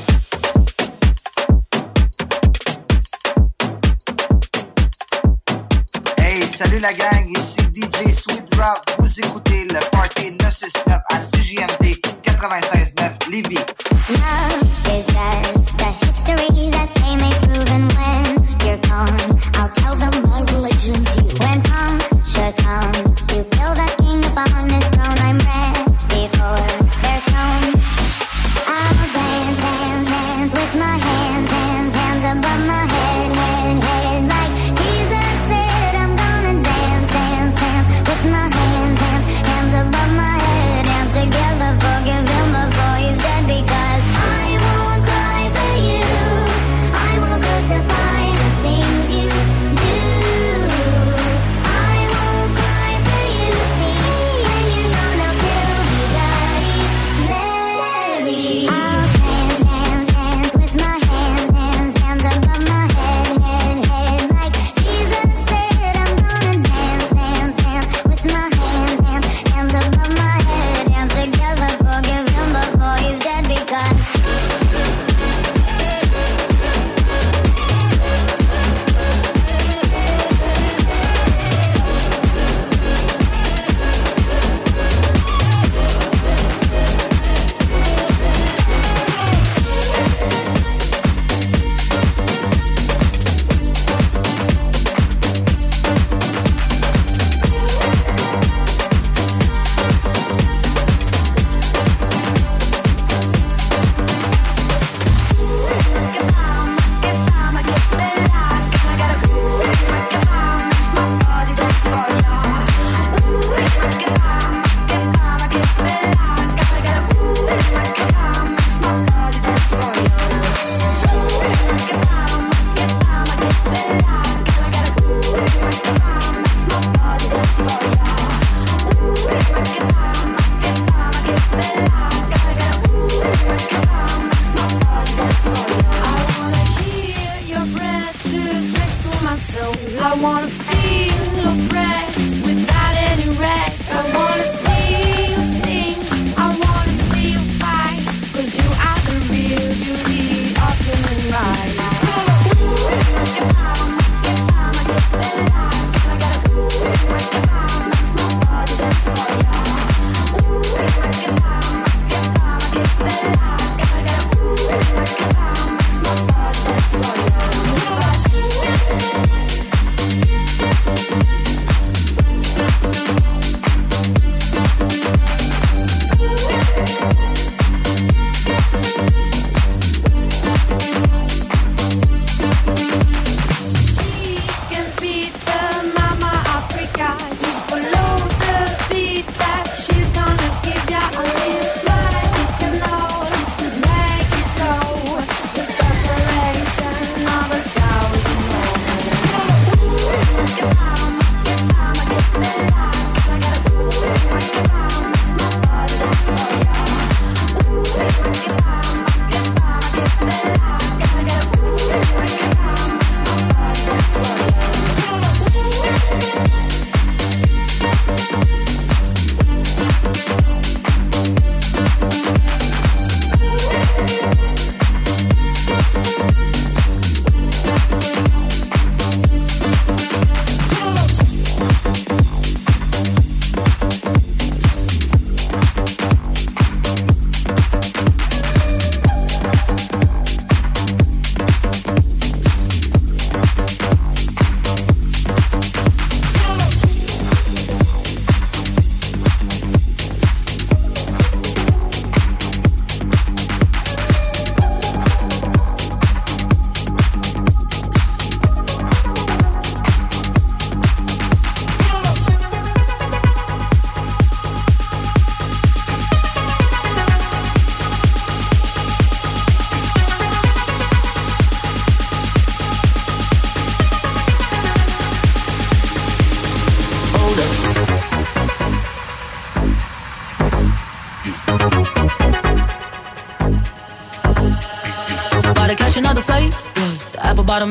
salut la gang, ici DJ Sweet Rock. Vous écoutez le Party 969 à CJMD 96.9 Lévis. Love is best, the history that they may prove. And when you're gone, I'll tell them my religion's you. When punctures comes to fill the king upon his throne, I'm ready for their stones. I'll dance, dance, dance with my hands, hands, hands above my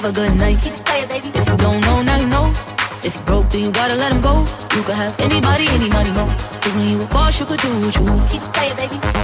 Have a good night. If you don't know, now you know. If you broke, then you gotta let him go. You could have anybody, any money, mo. Cause when you a boss, you could do what you want. Keep playing, baby.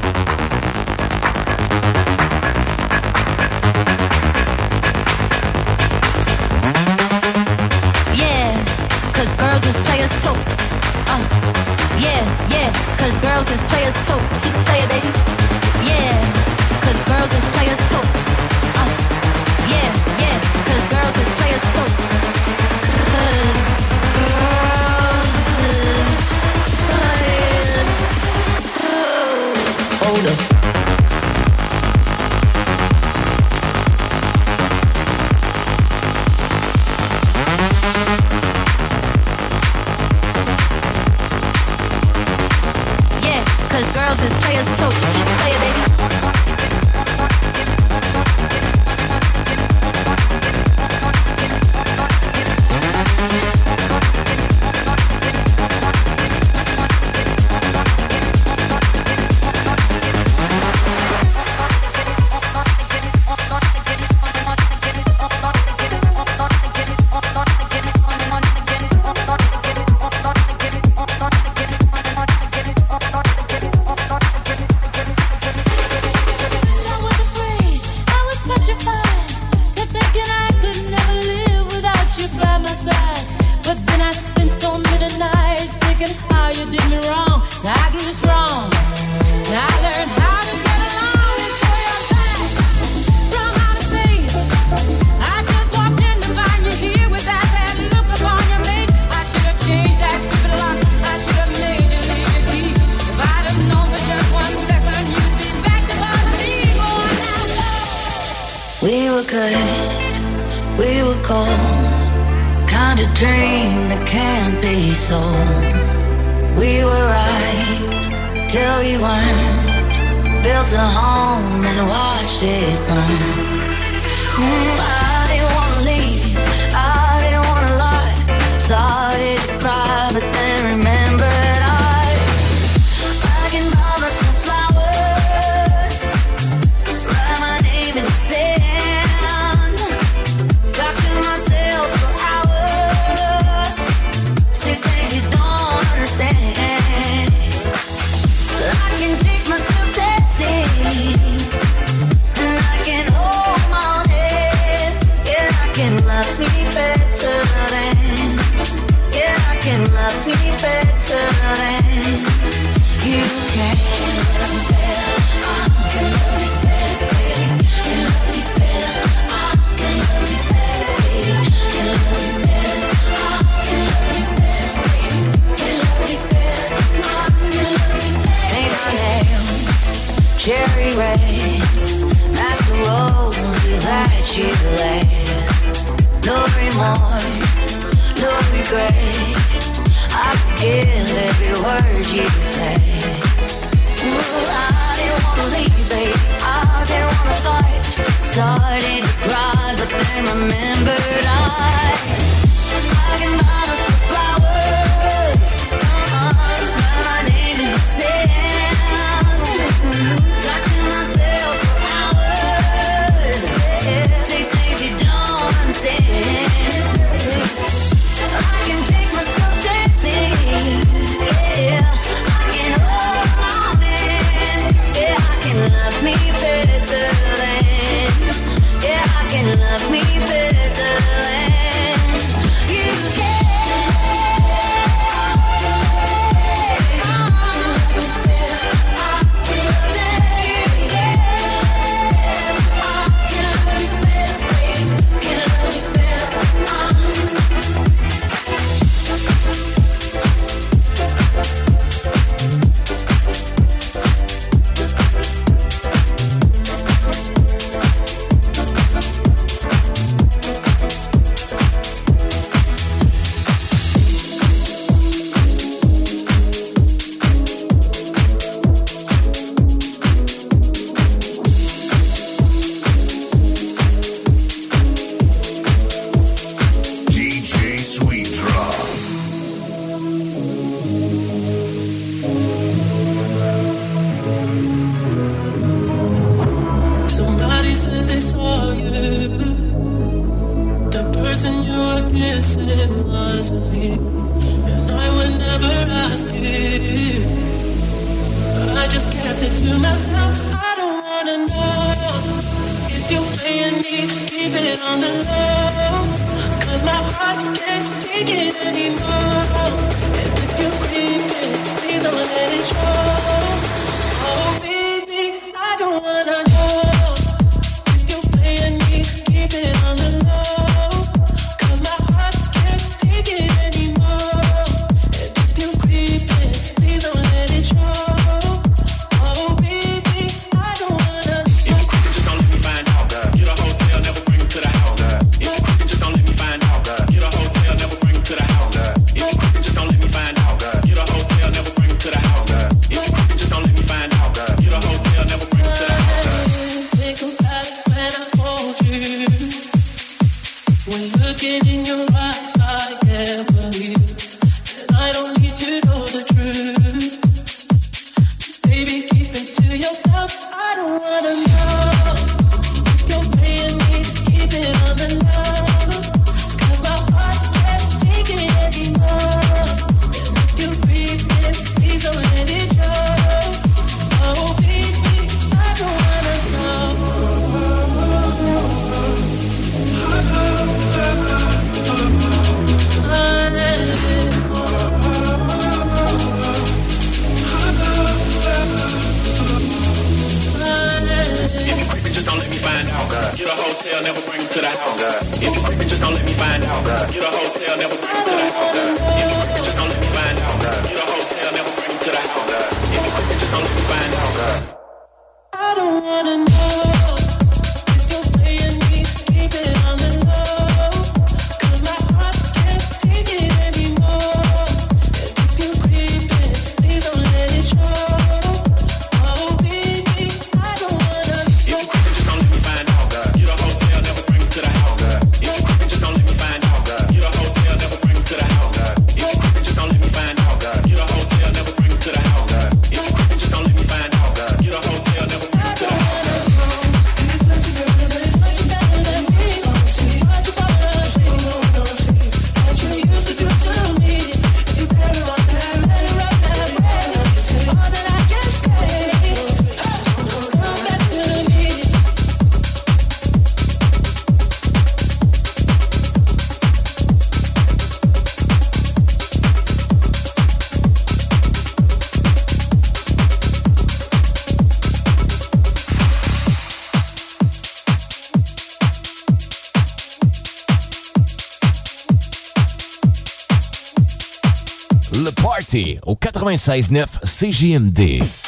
96-9 CGMD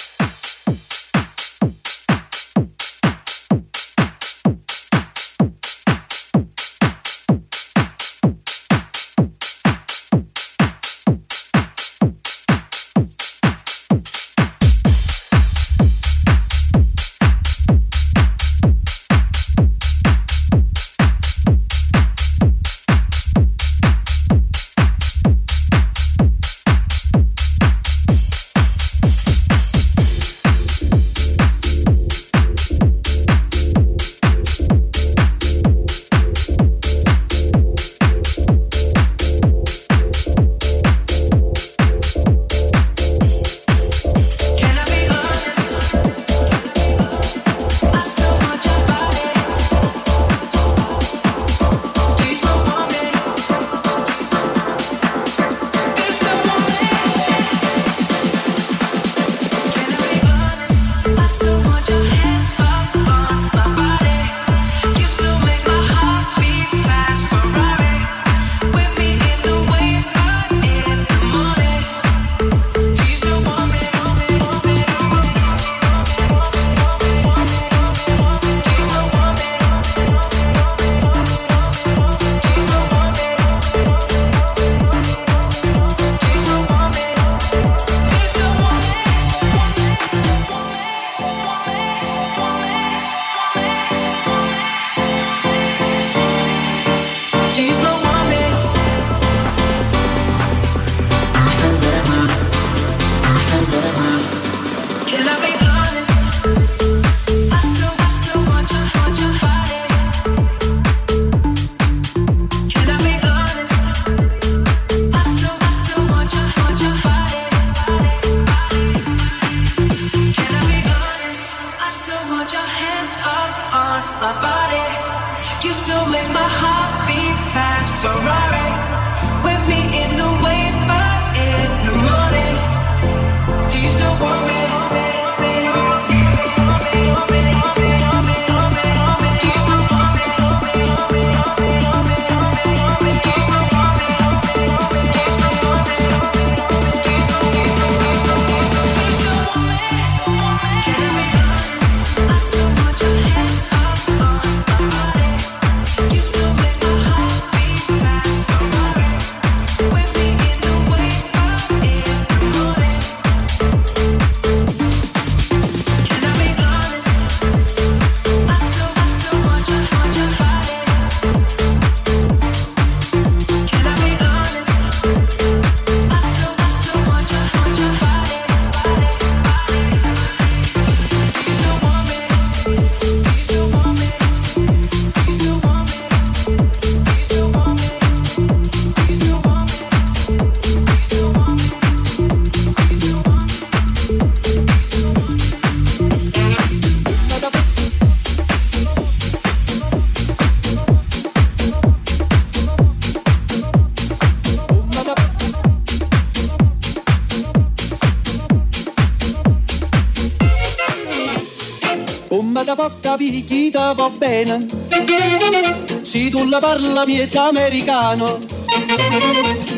si parla miezza americano,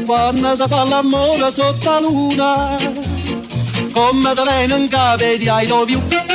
quando si fa l'amore sotto la luna, come da vengono in capo di I love.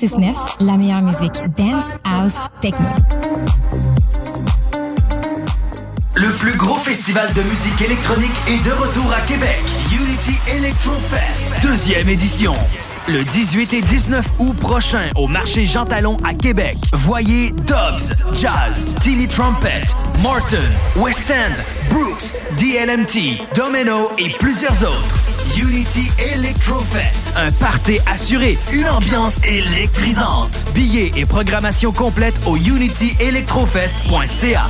969, la meilleure musique dance, house, techno. Le plus gros festival de musique électronique est de retour à Québec. Unity Electro Fest, deuxième édition. Le 18 et 19 août prochain au marché Jean Talon à Québec. Voyez Dobbs, Jazz, Tilly Trumpet, Morton, West End, Brooks, DLMT, Domino et plusieurs autres. Unity Electro Fest, un party assuré, une ambiance électrisante. Billets et programmation complète au unityelectrofest.ca.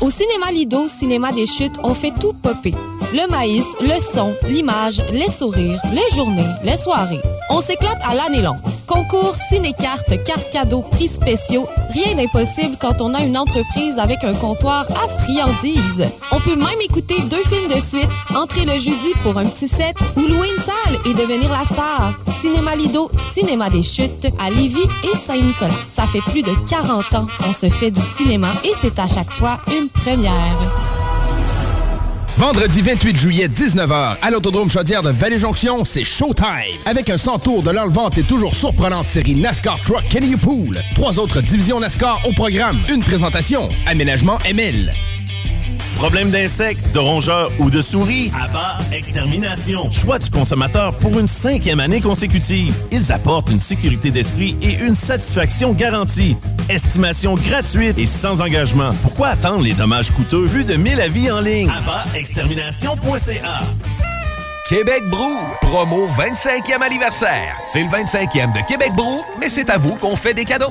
Au cinéma Lido, cinéma des chutes, on fait tout popper. Le maïs, le son, l'image, les sourires, les journées, les soirées. On s'éclate à l'année longue. Concours, ciné-cartes, cartes cadeaux, prix spéciaux, rien d'impossible quand on a une entreprise avec un comptoir à friandises. On peut même écouter deux films de suite, entrer le jeudi pour un petit set ou louer une salle et devenir la star. Cinéma Lido, cinéma des chutes à Lévis et Saint-Nicolas. Ça fait plus de 40 ans qu'on se fait du cinéma et c'est à chaque fois une première. Vendredi 28 juillet, 19h, à l'Autodrome Chaudière de Vallée-Jonction, c'est Showtime. Avec un 100 tours de l'enlevante et toujours surprenante série NASCAR Truck Kenny Pool. Trois autres divisions NASCAR au programme. Une présentation, Aménagement ML. Problème d'insectes, de rongeurs ou de souris? Abba Extermination. Choix du consommateur pour une cinquième année consécutive. Ils apportent une sécurité d'esprit et une satisfaction garantie. Estimation gratuite et sans engagement. Pourquoi attendre les dommages coûteux? Vu de 1000 avis en ligne? Extermination.ca Québec Brou, promo 25e anniversaire. C'est le 25e de Québec Brou, mais c'est à vous qu'on fait des cadeaux.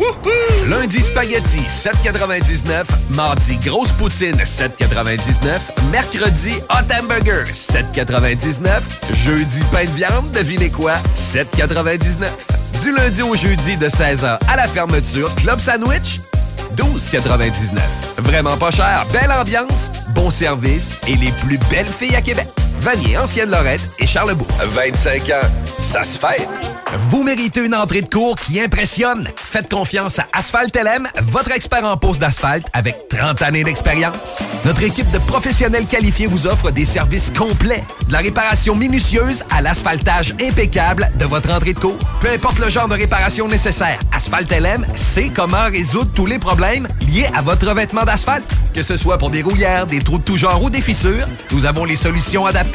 Lundi spaghetti 7,99. Mardi grosse poutine 7,99. Mercredi hot hamburger 7,99. Jeudi pain de viande, devinez quoi 7,99. Du lundi au jeudi de 16h à la fermeture, Club Sandwich 12,99. Vraiment pas cher, belle ambiance, bon service et les plus belles filles à Québec. Vanier, Ancienne Lorette et Charlebourg. 25 ans, ça se fête. Vous méritez une entrée de cours qui impressionne. Faites confiance à Asphalt LM, votre expert en pose d'asphalte avec 30 années d'expérience. Notre équipe de professionnels qualifiés vous offre des services complets, de la réparation minutieuse à l'asphaltage impeccable de votre entrée de cours. Peu importe le genre de réparation nécessaire, Asphalt LM sait comment résoudre tous les problèmes liés à votre revêtement d'asphalte. Que ce soit pour des rouillères, des trous de tout genre ou des fissures, nous avons les solutions adaptées.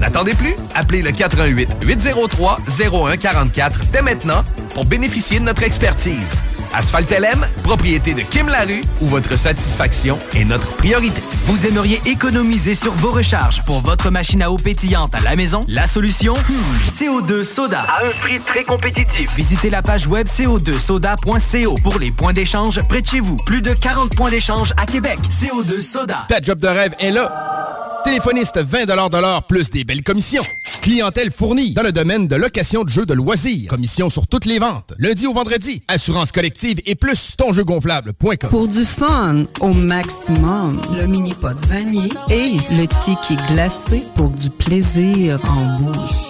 N'attendez plus, appelez le 88 803 0144 dès maintenant pour bénéficier de notre expertise. Asphalt LM, propriété de Kim Larue, où votre satisfaction est notre priorité. Vous aimeriez économiser sur vos recharges pour votre machine à eau pétillante à la maison? La solution? Hmm, CO2 Soda. À un prix très compétitif. Visitez la page web co2soda.co pour les points d'échange près de chez vous. Plus de 40 points d'échange à Québec. CO2 Soda. Ta job de rêve est là. Téléphoniste 20 de l'heure plus des belles commissions. Clientèle fournie dans le domaine de location de jeux de loisirs. Commission sur toutes les ventes. Lundi au vendredi. Assurance collective et plus tonjeugonflable.com. Pour du fun au maximum, le mini pot vanille et le ticket glacé pour du plaisir en bouche.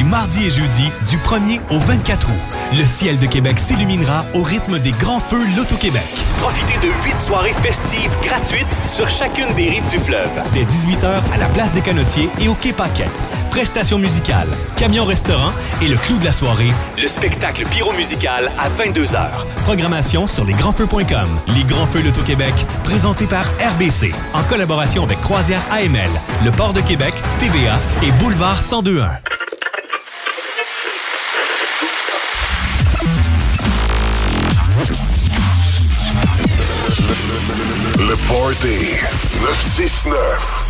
Les mardis et jeudis, du 1er au 24 août, le ciel de Québec s'illuminera au rythme des grands feux Loto-Québec. Profitez de huit soirées festives gratuites sur chacune des rives du fleuve. Dès 18h à la place des Canotiers et au Quai Paquette. Prestations musicales, camion-restaurant et le clou de la soirée, Le spectacle pyro-musical à 22h. Programmation sur lesgrandsfeux.com. Les Grands Feux Loto-Québec, présentés par RBC, en collaboration avec Croisière AML, le Port de Québec, TVA et Boulevard 1021. Le Party 969.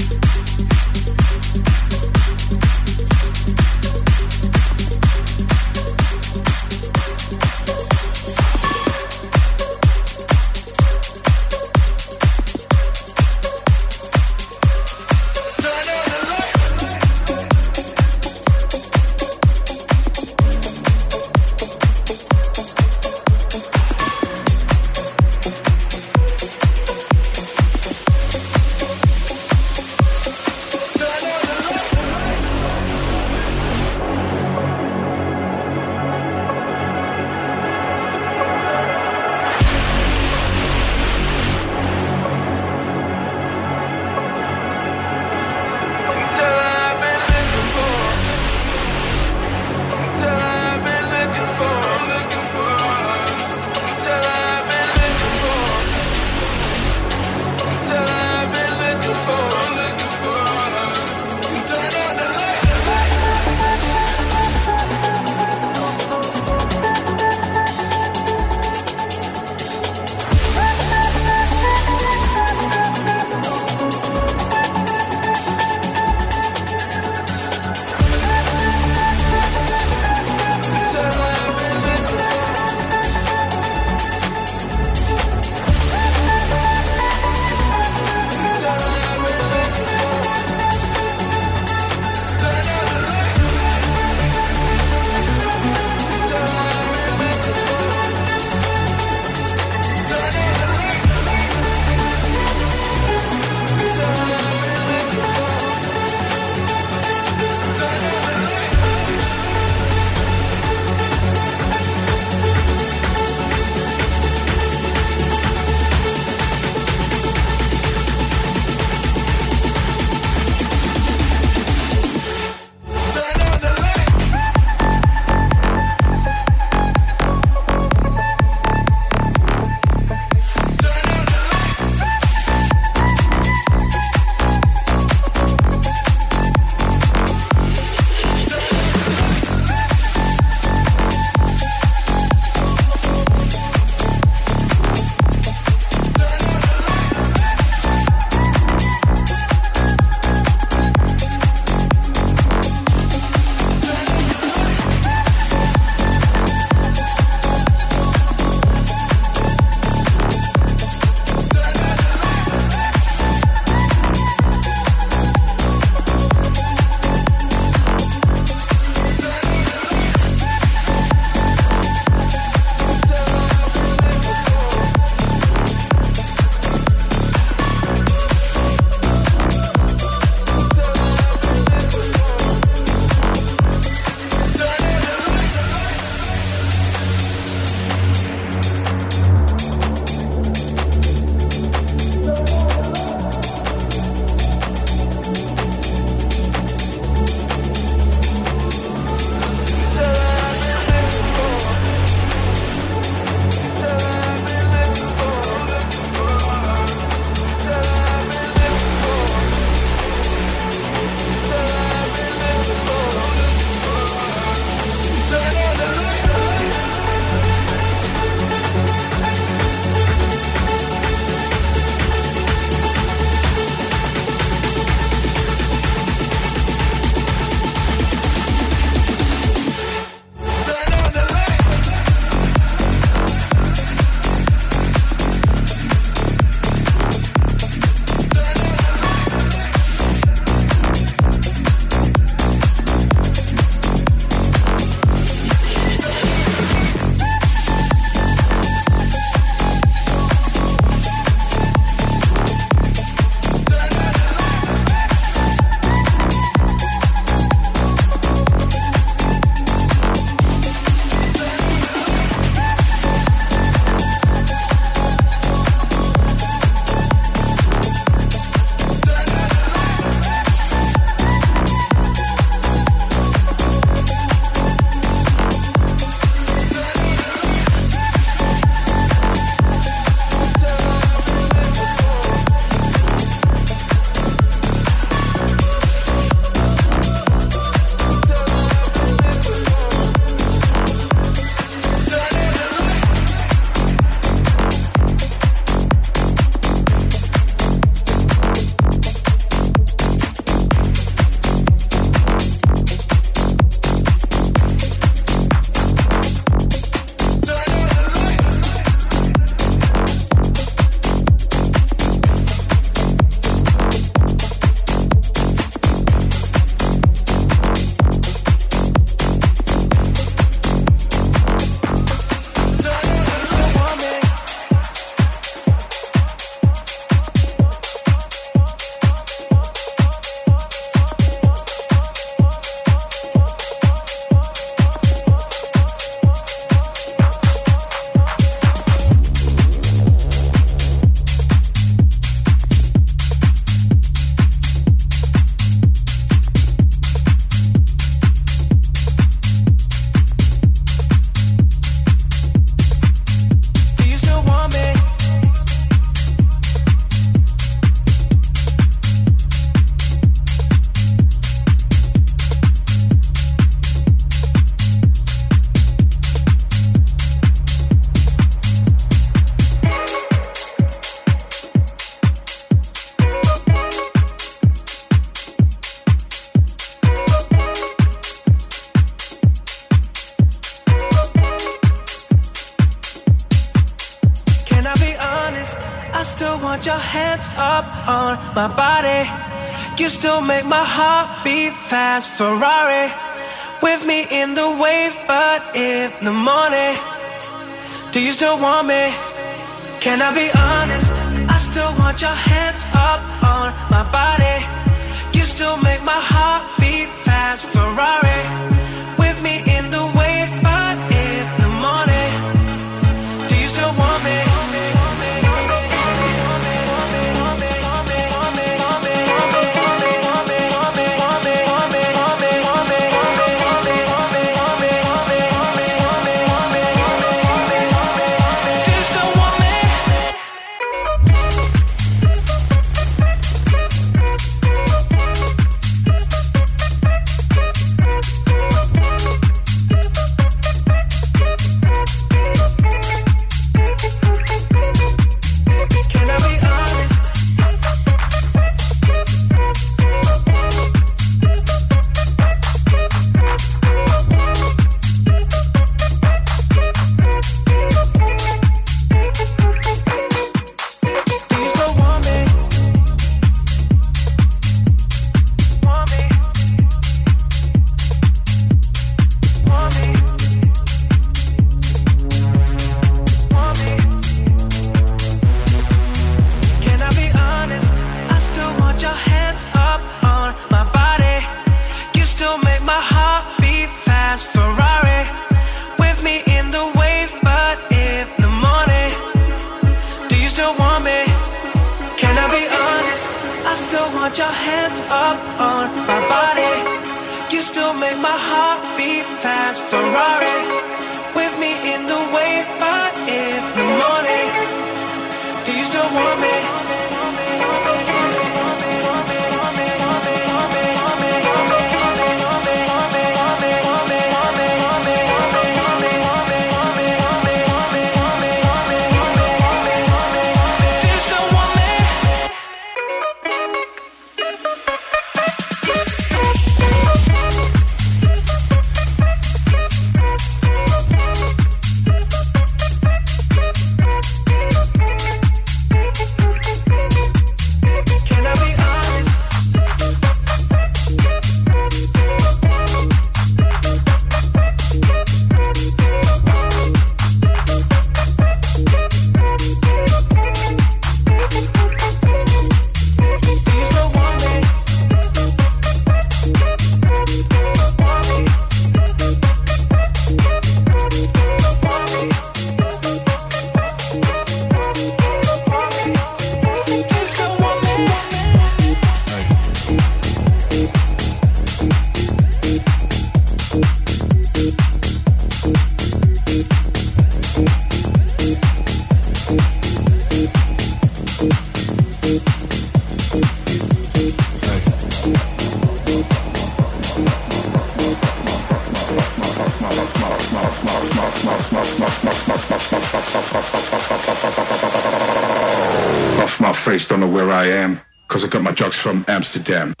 Amsterdam.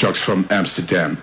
Jocks from Amsterdam.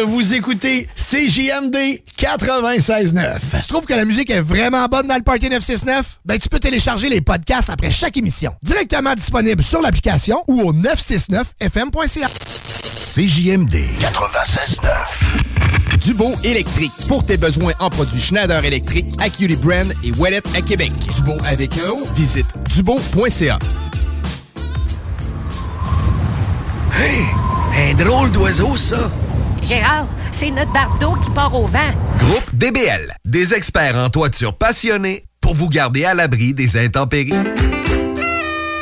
Vous écoutez CJMD 96.9. Je trouve que la musique est vraiment bonne dans le Party 969. Ben, tu peux télécharger les podcasts après chaque émission. Directement disponible sur l'application ou au 969fm.ca. CJMD 96.9. Dubo électrique. Pour tes besoins en produits Schneider électrique, Acuity Brand et Wallet à Québec. Dubo avec un O? Visite dubo.ca. Hey, un drôle d'oiseau, ça. Gérard, c'est notre bardeau qui part au vent. Groupe DBL, des experts en toiture passionnés pour vous garder à l'abri des intempéries.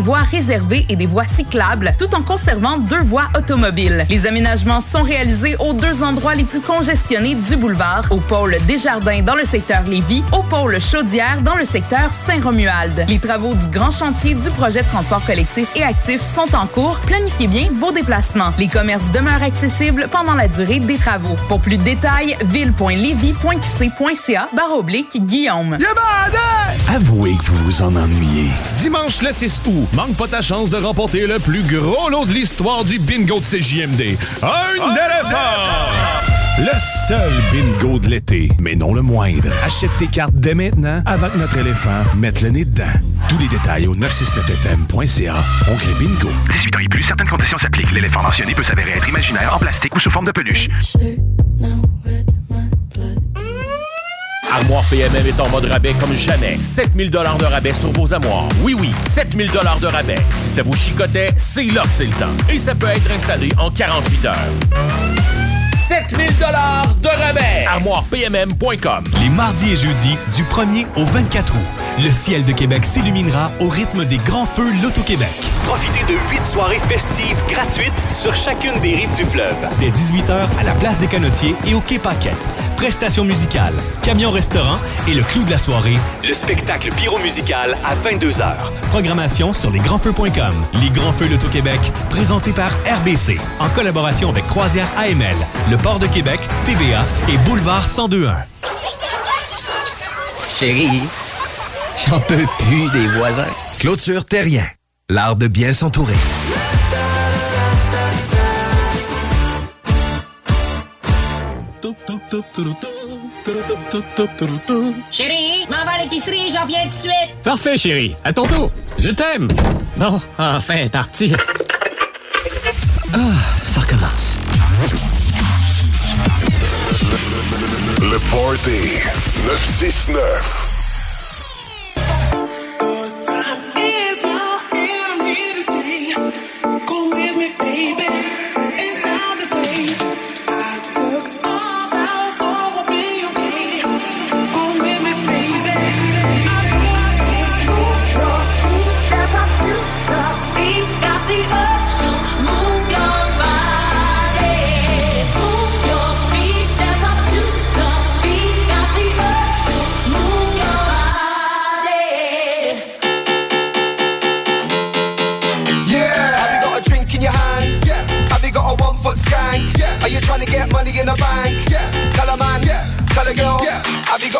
voies réservées et des voies cyclables, tout en conservant deux voies automobiles. Les aménagements sont réalisés aux deux endroits les plus congestionnés du boulevard, au pôle Desjardins dans le secteur Lévis, au pôle Chaudière dans le secteur Saint-Romuald. Les travaux du grand chantier du projet de transport collectif et actif sont en cours. Planifiez bien vos déplacements. Les commerces demeurent accessibles pendant la durée des travaux. Pour plus de détails, ville.levy.qc.ca barre oblique Guillaume. Avouez que vous vous en ennuyez. Dimanche le 6 août, manque pas ta chance de remporter le plus gros lot de l'histoire du bingo de CJMD. Un éléphant! Le seul bingo de l'été, mais non le moindre. Achète tes cartes dès maintenant avant que notre éléphant mette le nez dedans. Tous les détails au 969fm.ca. Oncle Bingo. 18 ans et plus, certaines conditions s'appliquent. L'éléphant mentionné peut s'avérer être imaginaire, en plastique ou sous forme de peluche. Armoire PMM est en mode rabais comme jamais. 7000 dollars de rabais sur vos armoires. Oui, oui, 7000 dollars de rabais. Si ça vous chicotait, c'est là que c'est le temps. Et ça peut être installé en 48 heures. 7000 dollars de rabais. ArmoirePMM.com. Les mardis et jeudis, du 1er au 24 août, le ciel de Québec s'illuminera au rythme des grands feux Loto-Québec. Profitez de huit soirées festives gratuites sur chacune des rives du fleuve. Dès 18h à la place des Canotiers et au Quai Paquette. Prestations musicales, camion-restaurant et le clou de la soirée, Le spectacle pyro-musical à 22h. Programmation sur lesgrandsfeux.com. Les Grands Feux Loto-Québec, présentés par RBC, en collaboration avec Croisière AML, le Port de Québec, TVA et Boulevard 1021. Chérie, j'en peux plus des voisins. Clôture Terrien, l'art de bien s'entourer. Chérie, m'en va à l'épicerie, j'en viens tout de suite. Parfait, chérie. À ton tour. Je t'aime. Bon, enfin, parti. Ah, ça recommence. Le Party 969. In the bank? Yeah. Tell a man. Yeah. Tell a girl. Yeah. Have you got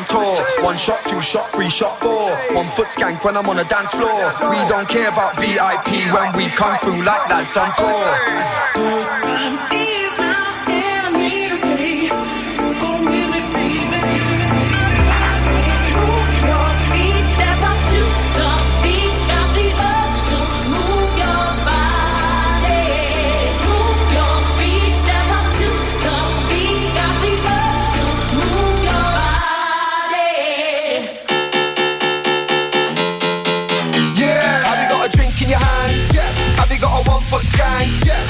tour. One shot, two shot, three shot, four. One foot skank when I'm on the dance floor. We don't care about VIP when we come through like lads on tour.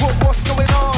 What, what's going on?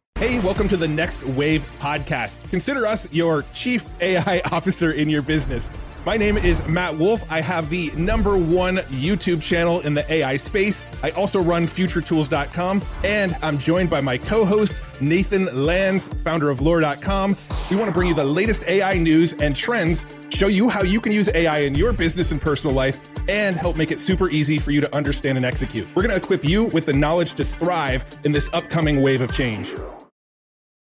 Hey, welcome to the Next Wave podcast. Consider us your chief AI officer in your business. My name is Matt Wolf. I have the number one YouTube channel in the AI space. I also run futuretools.com, and I'm joined by my co host, Nathan Lands, founder of lore.com. We want to bring you the latest AI news and trends, show you how you can use AI in your business and personal life, and help make it super easy for you to understand and execute. We're going to equip you with the knowledge to thrive in this upcoming wave of change.